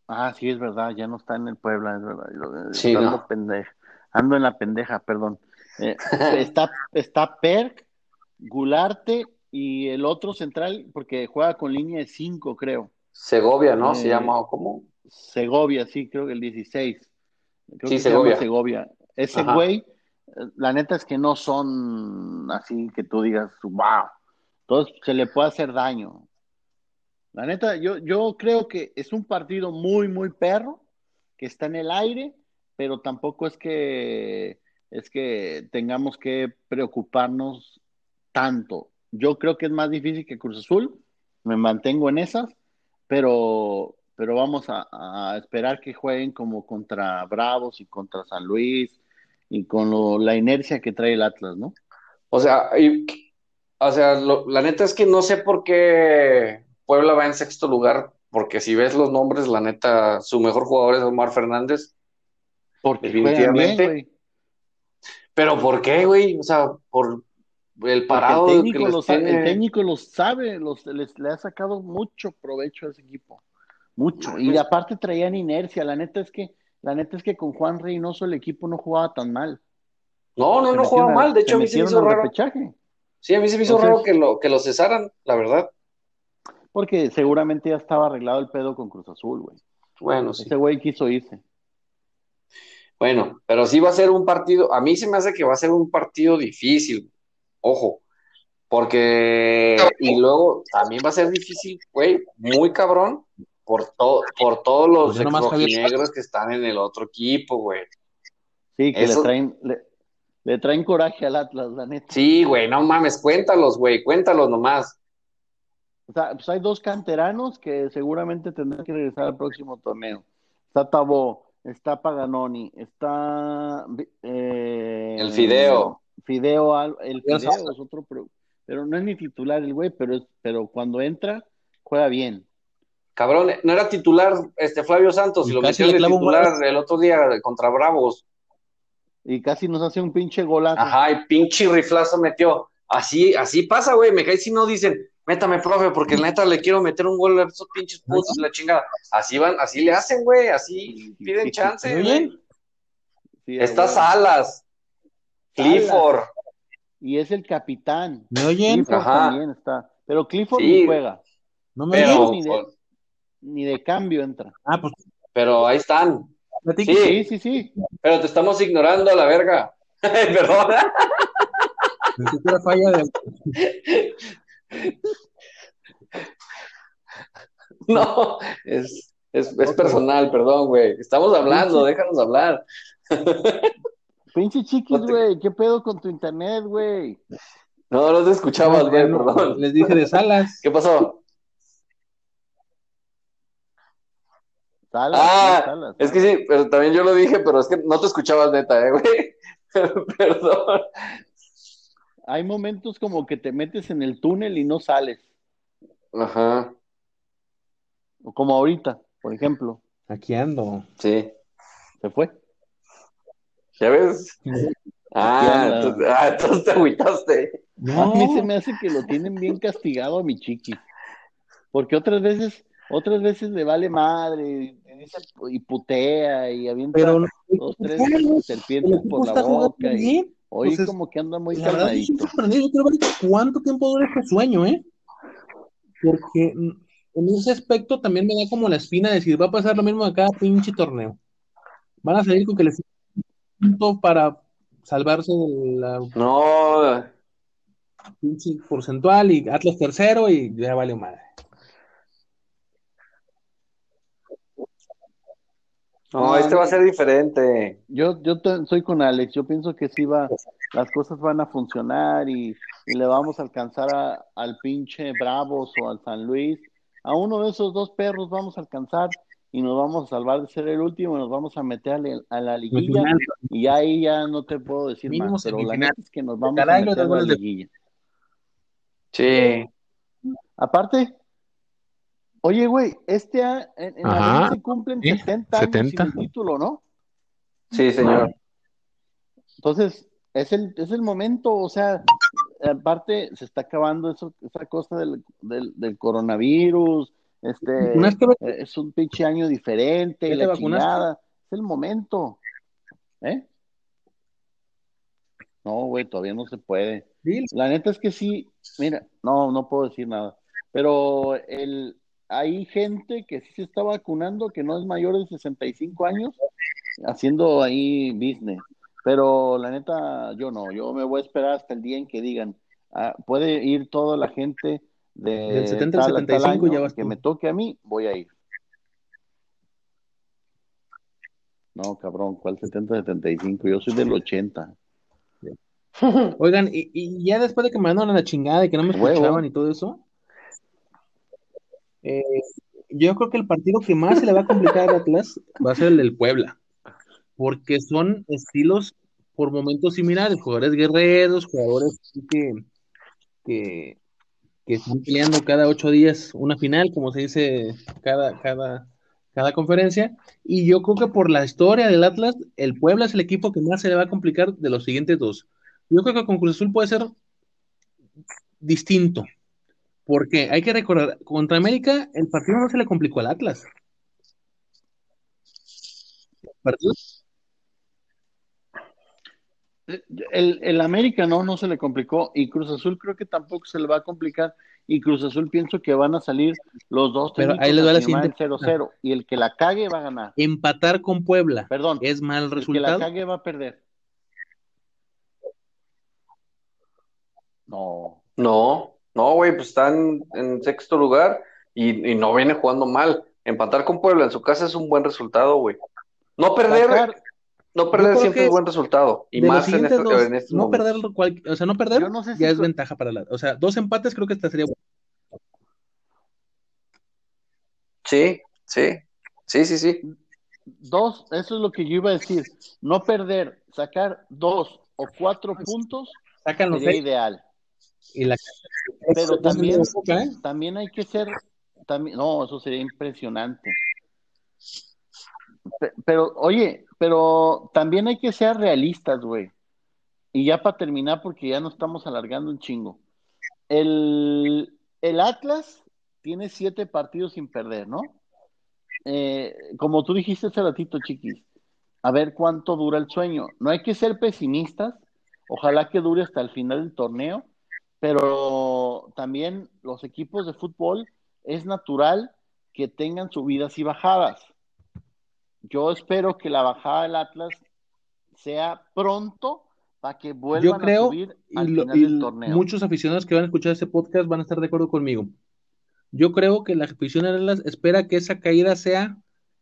Ah, sí, es verdad, ya no está en el Puebla, es verdad. Sí, ando, no. pendeja. ando en la pendeja, perdón. Eh, está, está Perk, Gularte y el otro central, porque juega con línea de 5, creo. Segovia, ¿no? Se Eh, llama, ¿o ¿cómo? Segovia, sí, creo que el 16. Creo Sí, que se llama Segovia. Segovia. Ese Ajá. güey, la neta es que no son así que tú digas, wow. Entonces se le puede hacer daño. La neta, yo, yo creo que es un partido muy, muy perro, que está en el aire, pero tampoco es que es que tengamos que preocuparnos tanto. Yo creo que es más difícil que Cruz Azul, me mantengo en esas, pero, pero vamos a, a esperar que jueguen como contra Bravos y contra San Luis y con lo- la inercia que trae el Atlas, ¿no? O sea, y- o sea, lo- la neta es que no sé por qué Puebla va en sexto lugar, porque si ves los nombres, la neta, su mejor jugador es Omar Fernández. Porque bien, Definitivamente. güey. Pero ¿por qué, güey? O sea, por el parado el que técnico, lo sabe, tiene- el técnico lo sabe, los, les- le ha sacado mucho provecho a ese equipo. Mucho. Y Pues- aparte traían inercia. La neta es que, la neta es que con Juan Reynoso el equipo no jugaba tan mal. No, no, Se no jugaba mal. De hecho, a mí se me hizo raro. repechaje. Sí, a mí se me hizo Entonces- raro que lo, que lo cesaran, la verdad. Porque seguramente ya estaba arreglado el pedo con Cruz Azul, güey. Bueno, sí. Ese güey quiso irse. Bueno, pero sí va a ser un partido, a mí se me hace que va a ser un partido difícil, ojo, porque y luego también va a ser difícil, güey, muy cabrón por todo, por todos los Pues rojinegros que están en el otro equipo, güey. Sí, que Eso- le traen, le, le traen coraje al Atlas, la neta. Sí, güey, no mames, cuéntalos, güey, cuéntalos nomás. O sea, pues hay dos canteranos que seguramente tendrán que regresar al próximo torneo. Está Tabó, está Paganoni, está eh, El Fideo. Fideo, el Fideo es otro, pero, pero no es ni titular el güey, pero es, pero cuando entra juega bien. Cabrón, no era titular este Flavio Santos y Y lo metió de un titular el otro día contra Bravos. Y casi nos hace un pinche golazo. Ajá, y pinche riflazo metió. Así, así pasa, güey. Me cae si no dicen, métame, profe, porque neta le quiero meter un gol a esos pinches putos, la chingada. Así van, así le hacen, güey, así piden chance, güey. Sí, Está. Salas, Clifford, Y es el capitán. ¿Me oyen? Clifford Ajá. también está. Pero Clifford Sí. ni juega. ¿No me pero, oyen? ni de- Ni de cambio entra. Ah, pues pero ahí están. Sí. Sí, sí, sí. Pero te estamos ignorando a la verga. Perdón. Ni siquiera falla de... No, es, es, es personal, perdón, güey. Estamos hablando, déjanos hablar. Pinche chiquis, No te- güey. ¿Qué pedo con tu internet, güey? No, no te escuchabas, güey, No, perdón. Les dije de Salas. ¿Qué pasó? Salas, Ah, sí, Salas, es que sí, pero también yo lo dije, pero es que no te escuchabas neta, eh, güey. Perdón. Hay momentos como que te metes en el túnel y no sales, Ajá, o como ahorita, por ejemplo, Aquí ando. sí. se fue. ¿Ya ves? Ah, entonces, ah, entonces te agüitaste. A mí se me hace que lo tienen bien castigado a mi chiqui, porque otras veces, otras veces le vale madre, y, putea y avienta pero no- dos, tres el serpientes por la boca y hoy Entonces, como que anda muy calmadito. Yo quiero ver cuánto tiempo dura este sueño, ¿eh? Porque en ese aspecto también me da como la espina de decir, va a pasar lo mismo a cada pinche torneo. Van a salir con que les punto para salvarse de la No, pinche porcentual y Atlas tercero y ya vale madre. No, este va a ser diferente. Yo, yo soy con Alex, yo pienso que sí va, las cosas van a funcionar y, y le vamos a alcanzar a- al pinche Bravos o al San Luis. A uno de esos dos perros vamos a alcanzar y nos vamos a salvar de ser el último y nos vamos a meter a, la- a la liguilla y ahí ya no te puedo decir Mínimo más, pero la neta es que nos vamos a Caray, meter a la de- liguilla. Sí. Aparte, oye, güey, este a- en, en Ajá. se cumplen Sí, 70 años 70. sin el título, ¿no? Sí, señor. Entonces, es el, es el momento, o sea, aparte se está acabando eso, esa cosa del, del, del coronavirus, este, eh, es un pinche año diferente, ¿Ya y te la chingada, es el momento, ¿eh? No, güey, todavía no se puede. La neta es que sí, mira, no, no puedo decir nada, pero el, hay gente que sí se está vacunando, que no es mayor de 65 años, haciendo ahí business, pero la neta, yo no, yo me voy a esperar hasta el día en que digan, ah, puede ir toda la gente de Del 70 al tal a tal 75 ya año, vas que tú. me toque a mí, voy a ir. No, cabrón, ¿cuál 70-75? Yo soy del 80. Oigan, y, y ya después de que me mandaron a la chingada y que no me Huevo. escuchaban y todo eso, eh, yo creo que el partido que más se le va a complicar a Atlas va a ser el del Puebla, porque son estilos por momentos similares, jugadores guerreros, jugadores que, que, que están peleando cada ocho días una final, como se dice cada, cada, cada conferencia, y yo creo que por la historia del Atlas, el Puebla es el equipo que más se le va a complicar de los siguientes dos. Yo creo que con Cruz Azul puede ser distinto. Porque hay que recordar, contra América el partido no se le complicó al Atlas. El partido- El, el América no, no se le complicó y Cruz Azul creo que tampoco se le va a complicar y Cruz Azul pienso que van a salir los dos Pero ahí les va a la siguiente- 0-0 y el que la cague va a ganar. empatar con Puebla Perdón, es mal el que la resultado. cague va a perder. No, No, no, güey, pues están en sexto lugar y, y no viene jugando mal. Empatar con Puebla en su casa es un buen resultado, güey. No perder, sacar, no perder siempre es buen resultado. Y más en, esto- dos, en estos no perder, cual- o sea, no perder yo no sé si ya es ventaja para la, o sea, dos empates creo que esta sería bueno. Sí, sí, sí, sí, sí. dos, eso es lo que yo iba a decir, no perder, sacar dos o cuatro puntos Sacan los sería seis ideal. Y la Pero también, ¿eh? también hay que ser, también, no, eso sería impresionante. Pe- Pero, oye, pero también hay que ser realistas, güey. Y ya para terminar, porque ya nos estamos alargando un chingo. El, el Atlas tiene siete partidos sin perder, ¿no? Eh, como tú dijiste hace ratito, chiquis, a ver cuánto dura el sueño. No hay que ser pesimistas, ojalá que dure hasta el final del torneo, pero también los equipos de fútbol es natural que tengan subidas y bajadas. Yo espero que la bajada del Atlas sea pronto para que vuelvan Yo a creo, subir y, lo- final y del torneo. muchos aficionados que van a escuchar este podcast van a estar de acuerdo conmigo. Yo creo que la afición de Atlas espera que esa caída sea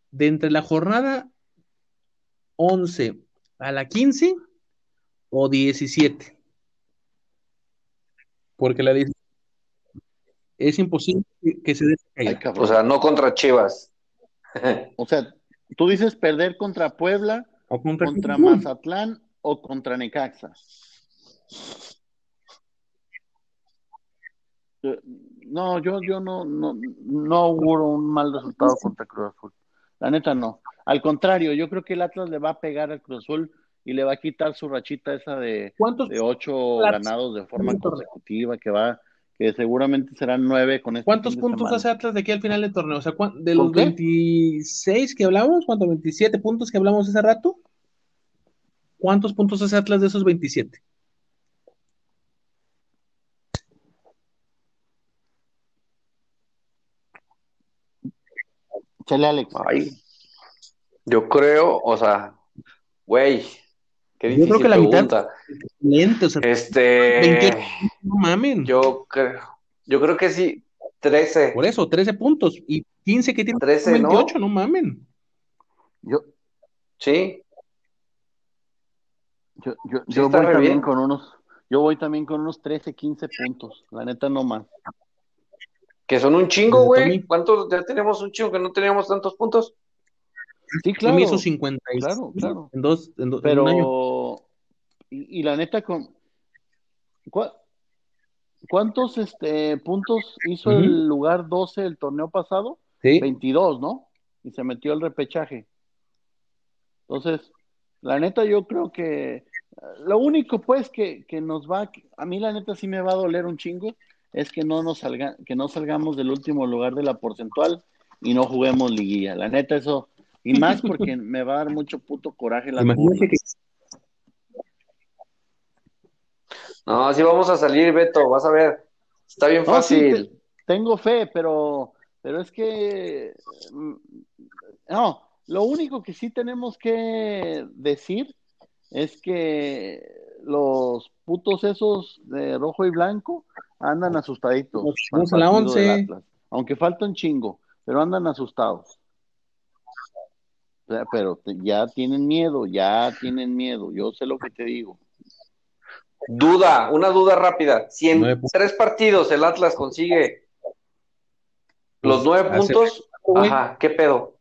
de entre la jornada 11 a la 15 o 17. Porque la 10 es imposible que, se dé. O sea, no contra Chivas. O sea, tú dices perder contra Puebla, O contra, contra. Mazatlán o contra Necaxa. No, yo, yo no, no, no auguro un mal resultado contra Cruz Azul. La neta no. Al contrario, yo creo que el Atlas le va a pegar al Cruz Azul y le va a quitar su rachita esa de, ¿Cuántos de ocho ganados de forma consecutiva, que va, que seguramente serán nueve con este ¿Cuántos puntos semana. hace Atlas de aquí al final del torneo? O sea, ¿cuán- de ¿Con los qué? 26 que hablamos, ¿cuántos? 27 puntos que hablamos hace rato. ¿Cuántos puntos hace Atlas de esos 27? Chale, Alex. Ay, yo creo, o sea, güey, qué Yo difícil creo que la mitad- pregunta. O sea, Este, 28. no mamen. yo creo, yo creo que sí, 13. Por eso, 13 puntos. Y 15 que tiene 13, ¿no? 28, no, mamen. Yo, Sí, yo, yo, Sí, yo voy también bien. con unos, yo voy también con unos 13, 15 puntos. La neta no más. que son un chingo, Desde güey. ¿Cuántos? Ya tenemos un chingo que no teníamos tantos puntos. Sí, claro. me hizo 50 y- claro, claro. En dos, en, do- en un año. Pero, y, y la neta, con ¿cuá- ¿cuántos este, puntos hizo el lugar 12 del torneo pasado? Sí. 22, ¿no? Y se metió el repechaje. Entonces, la neta, yo creo que eh, lo único, pues, que, que nos va, a mí la neta sí me va a doler un chingo, es que no nos salga, que no salgamos del último lugar de la porcentual y no juguemos liguilla. La neta, eso, y más porque me va a dar mucho puto coraje la Imagínate que No, así vamos a salir, Beto, vas a ver. Está bien No, sí, fácil. te- tengo fe, pero, pero es que mm, no, lo único que sí tenemos que decir es que los putos esos de rojo y blanco andan asustaditos. Fuimos a la partido del 11. Atlas. Aunque falta un chingo, pero andan asustados. O sea, pero te- ya tienen miedo, ya tienen miedo. Yo sé lo que te digo. Duda, una duda rápida. Si en Nueve tres partidos el Atlas consigue los Pues, nueve hace- puntos, ajá, ¿qué pedo?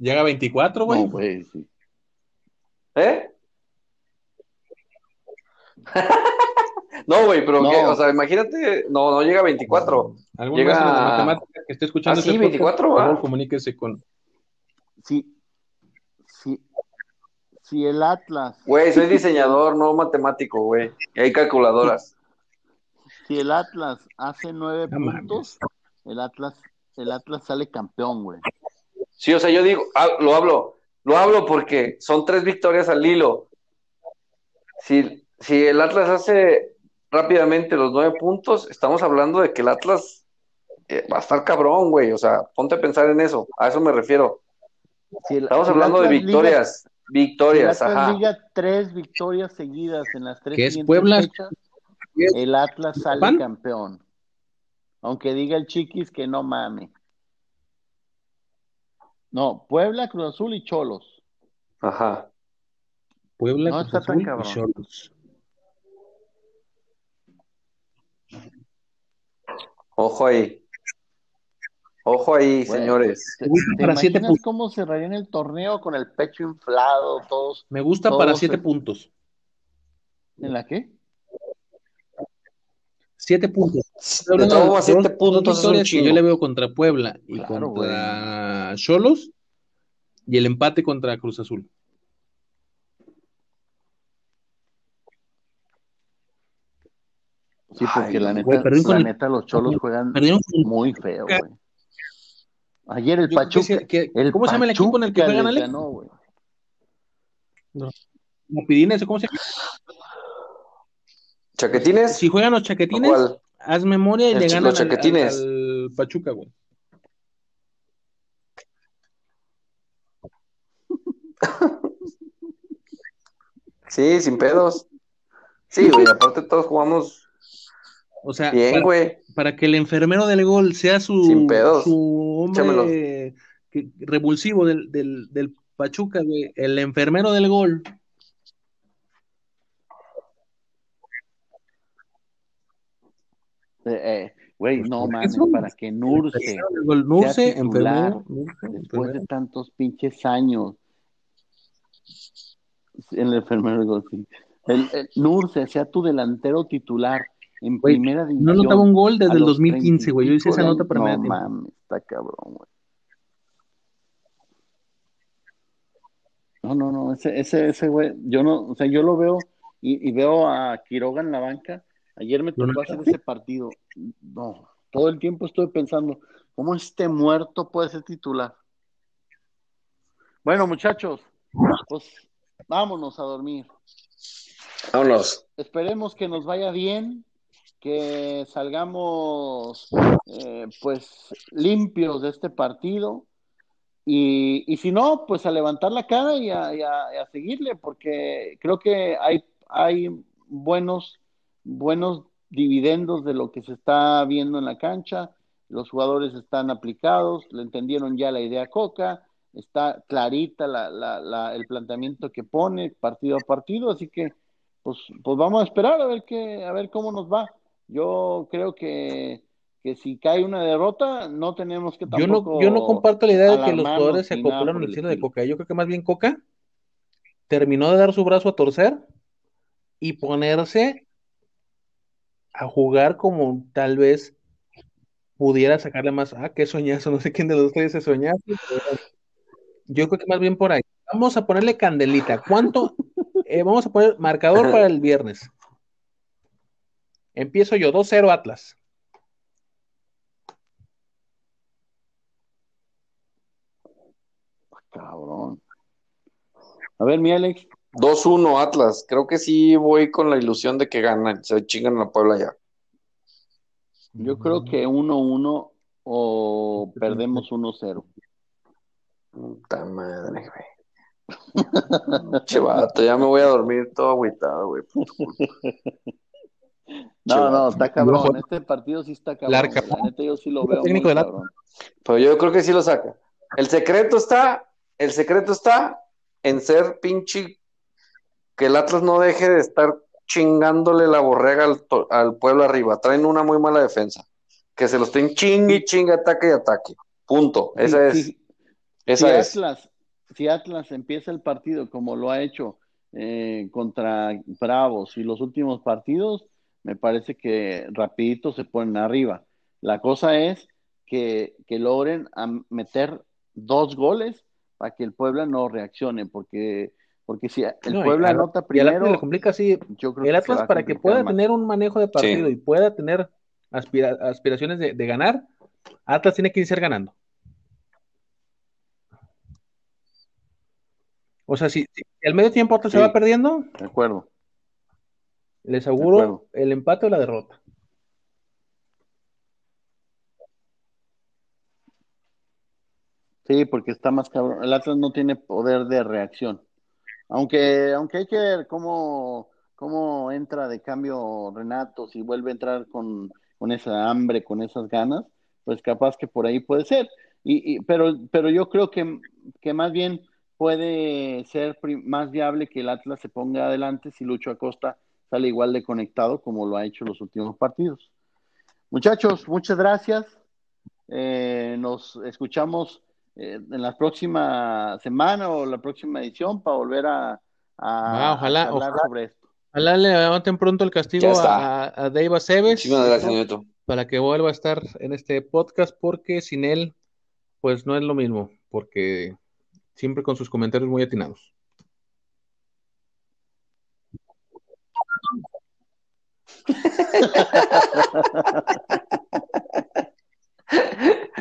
llega a 24, güey. No, güey, sí. ¿Eh? No, güey, pero No. ¿qué? O sea, imagínate, no, no llega a 24. ¿Algún llega de a- matemática que esté escuchando Ah, sí, este podcast, 24, por va. favor, comuníquese con... Si, si, si el Atlas, Güey, soy diseñador, no matemático, güey. Y hay calculadoras. si el Atlas hace nueve No mames. puntos, el Atlas, el Atlas sale campeón, güey. Sí, o sea, yo digo, ah, lo hablo, lo hablo porque son tres victorias al hilo. Si, si el Atlas hace rápidamente los nueve puntos, estamos hablando de que el Atlas eh, va a estar cabrón, güey. O sea, ponte a pensar en eso. A eso me refiero. Si el- Estamos si hablando de liga- victorias. si el Victorias, Atlas ajá. liga tres victorias seguidas en las tres Que es Puebla, fechas, el Atlas sale ¿Pan? campeón. Aunque diga el Chiquis que no mame. No, Puebla, Cruz Azul y Cholos. Ajá. Puebla, No Cruz está tan Azul y. Xolos. Ojo ahí. Ojo ahí, señores. ¿Te, te para siete imaginas puntos. cómo cerrarían el torneo con el pecho inflado, todos Me gusta Todos para se- 7 puntos. en la qué? 7 puntos. De dos- siete dos puntos es que yo le veo contra Puebla y Claro, contra Cholos y el empate contra Cruz Azul. Sí, porque Ay, la neta, con el- los cholos juegan Perdieron muy feo, güey. Ayer el Yo Pachuca, que- el ¿Cómo se llama el equipo en el que juegan, Alex? ganó, güey. Rapidines, ¿cómo se llama? ¿Chaquetines? Si juegan los ¿O chaquetines, cuál? haz memoria y El le ganan los al, al- chaquetines. al Pachuca, güey. Sí, sin pedos. Sí, güey, aparte todos jugamos O sea, bien, güey. Para que el enfermero del gol sea su, Sin pedos. su hombre que- revulsivo del, del, del Pachuca, güey. El enfermero del gol. Eh, eh, Güey, Pues, no por mames, para que Nurse, gol Nurse, titular enfermero, Nurse, después de tantos pinches años, el enfermero del Golfín, el, el Nurse sea tu delantero titular en Güey, primera No división. anotaba un gol desde el los 2015, güey. Yo hice esa 30 y nota para. No mames, está cabrón, güey. No, no, no, ese, ese, ese güey, yo no, o sea, yo lo veo y, y veo a Quiroga en la banca. Ayer me tocó hacer ese partido. No, todo el tiempo estoy pensando, ¿cómo este muerto puede ser titular? Bueno, muchachos, pues vámonos a dormir. Vámonos. Esperemos que nos vaya bien, que salgamos eh, pues limpios de este partido. Y, y si no, pues a levantar la cara y a, y a- a seguirle, porque creo que hay, hay buenos, buenos dividendos de lo que se está viendo en la cancha. Los jugadores están aplicados, le entendieron ya la idea Coca, está clarita la, la, la- el planteamiento que pone partido a partido, así que pues, pues vamos a esperar a ver qué, a ver cómo nos va. Yo creo que, que si cae una derrota, no tenemos que Yo no, tampoco yo no comparto la idea de que los jugadores se acoplaron al el estilo de. Coca. Yo creo que más bien Coca terminó de dar su brazo a torcer y ponerse a jugar como tal vez pudiera sacarle más. Ah, qué soñazo, no sé quién de los tres se soñazo. Yo creo que más bien por ahí. Vamos a ponerle candelita. ¿Cuánto? Eh, vamos a poner marcador para el viernes. Empiezo yo, 2-0 Atlas. Cabrón. A ver, mi Alex, 2-1 Atlas. Creo que sí voy con la ilusión de que ganan. Se chingan a la Puebla ya. yo creo que 1-1 o perdemos 1-0. Puta madre, güey. Che, vato, ya me voy a dormir todo agüitado, güey. No, no, está cabrón. Este partido sí está cabrón. Larga. La neta, yo sí lo veo Técnico cabrón. Pero yo creo que sí lo saca. El secreto está, el secreto está en ser pinche que el Atlas no deje de estar chingándole la borrega al, to- al pueblo arriba. Traen una muy mala defensa. Que se lo estén chingue, chingue, ataque y ataque. Punto. Esa Sí, es, sí. esa si es. Atlas, si Atlas empieza el partido como lo ha hecho eh, contra Bravos y los últimos partidos, me parece que rapidito se ponen arriba. La cosa es que, que logren meter dos goles para que el Puebla no reaccione, porque, porque si el No, Puebla anota primero, le complica así. yo creo El Atlas, para que pueda más. tener un manejo de partido Sí. y pueda tener aspira- aspiraciones de, de ganar, Atlas tiene que iniciar ganando. O sea, si, si al medio tiempo Atlas se va perdiendo, De acuerdo. Les acuerdo. el empate o la derrota. Sí, porque está más cabrón. El Atlas no tiene poder de reacción. Aunque, aunque hay que ver cómo, cómo entra de cambio Renato, si vuelve a entrar con, con esa hambre, con esas ganas, pues capaz que por ahí puede ser. Y, y- pero, pero yo creo que, que más bien puede ser más viable que el Atlas se ponga adelante si Lucho Acosta sale igual de conectado como lo ha hecho en los últimos partidos. Muchachos, muchas gracias. Eh, nos escuchamos eh, en la próxima semana o la próxima edición para volver a, a- Ah, ojalá, a hablar ojalá. sobre esto. Ojalá le levanten pronto el castigo a, a, a Dave Aceves Muchísimas gracias, Neto. para que vuelva a estar en este podcast, porque sin él, pues no es lo mismo, porque siempre con sus comentarios muy atinados.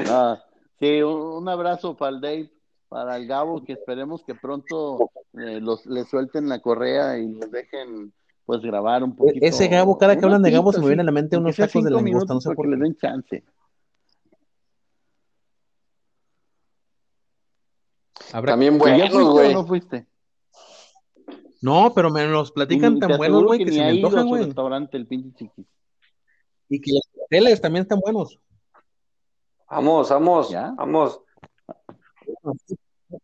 Ah, sí, un, un abrazo para el Dave, para el Gabo, que esperemos que pronto eh, los, le suelten la correa y los dejen pues grabar un poquito. Ese Gabo, cada que hablan de Gabo se me viene a la mente unos tacos de langosta, no sé por les qué. den chance. Habrá- También ¿Y ya buenos, güey. no fuiste? No, pero me los platican Y tan buenos, güey, que se me antojan, güey. restaurante el pinche chiquis. Y que los hoteles también están buenos. Vamos, vamos, ¿Ya? vamos.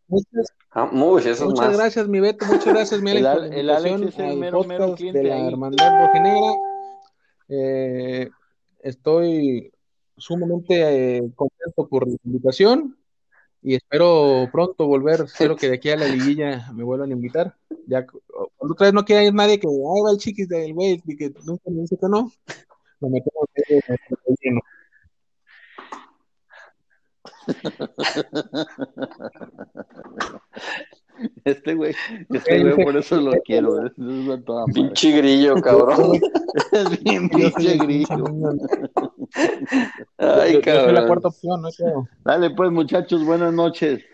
Muchas, eso es muchas más. gracias, mi Beto, muchas gracias, mi El Alex, la el Alex es el mero, mero podcast cliente de la ahí. Hermandad Rojinegra. Eh, estoy sumamente eh, contento por la invitación y espero pronto volver. Espero que de aquí a la liguilla me vuelvan a invitar. Ya otra vez no quiera ir nadie que ay va el chiquis del güey y que nunca me dice que no, lo metemos en el lleno. Este güey, este güey, por eso lo quiero. Pinche grillo, cabrón. Es bien pinche grillo. Ay, soy la cabrón. cuarta opción, no. Dale pues, muchachos, buenas noches.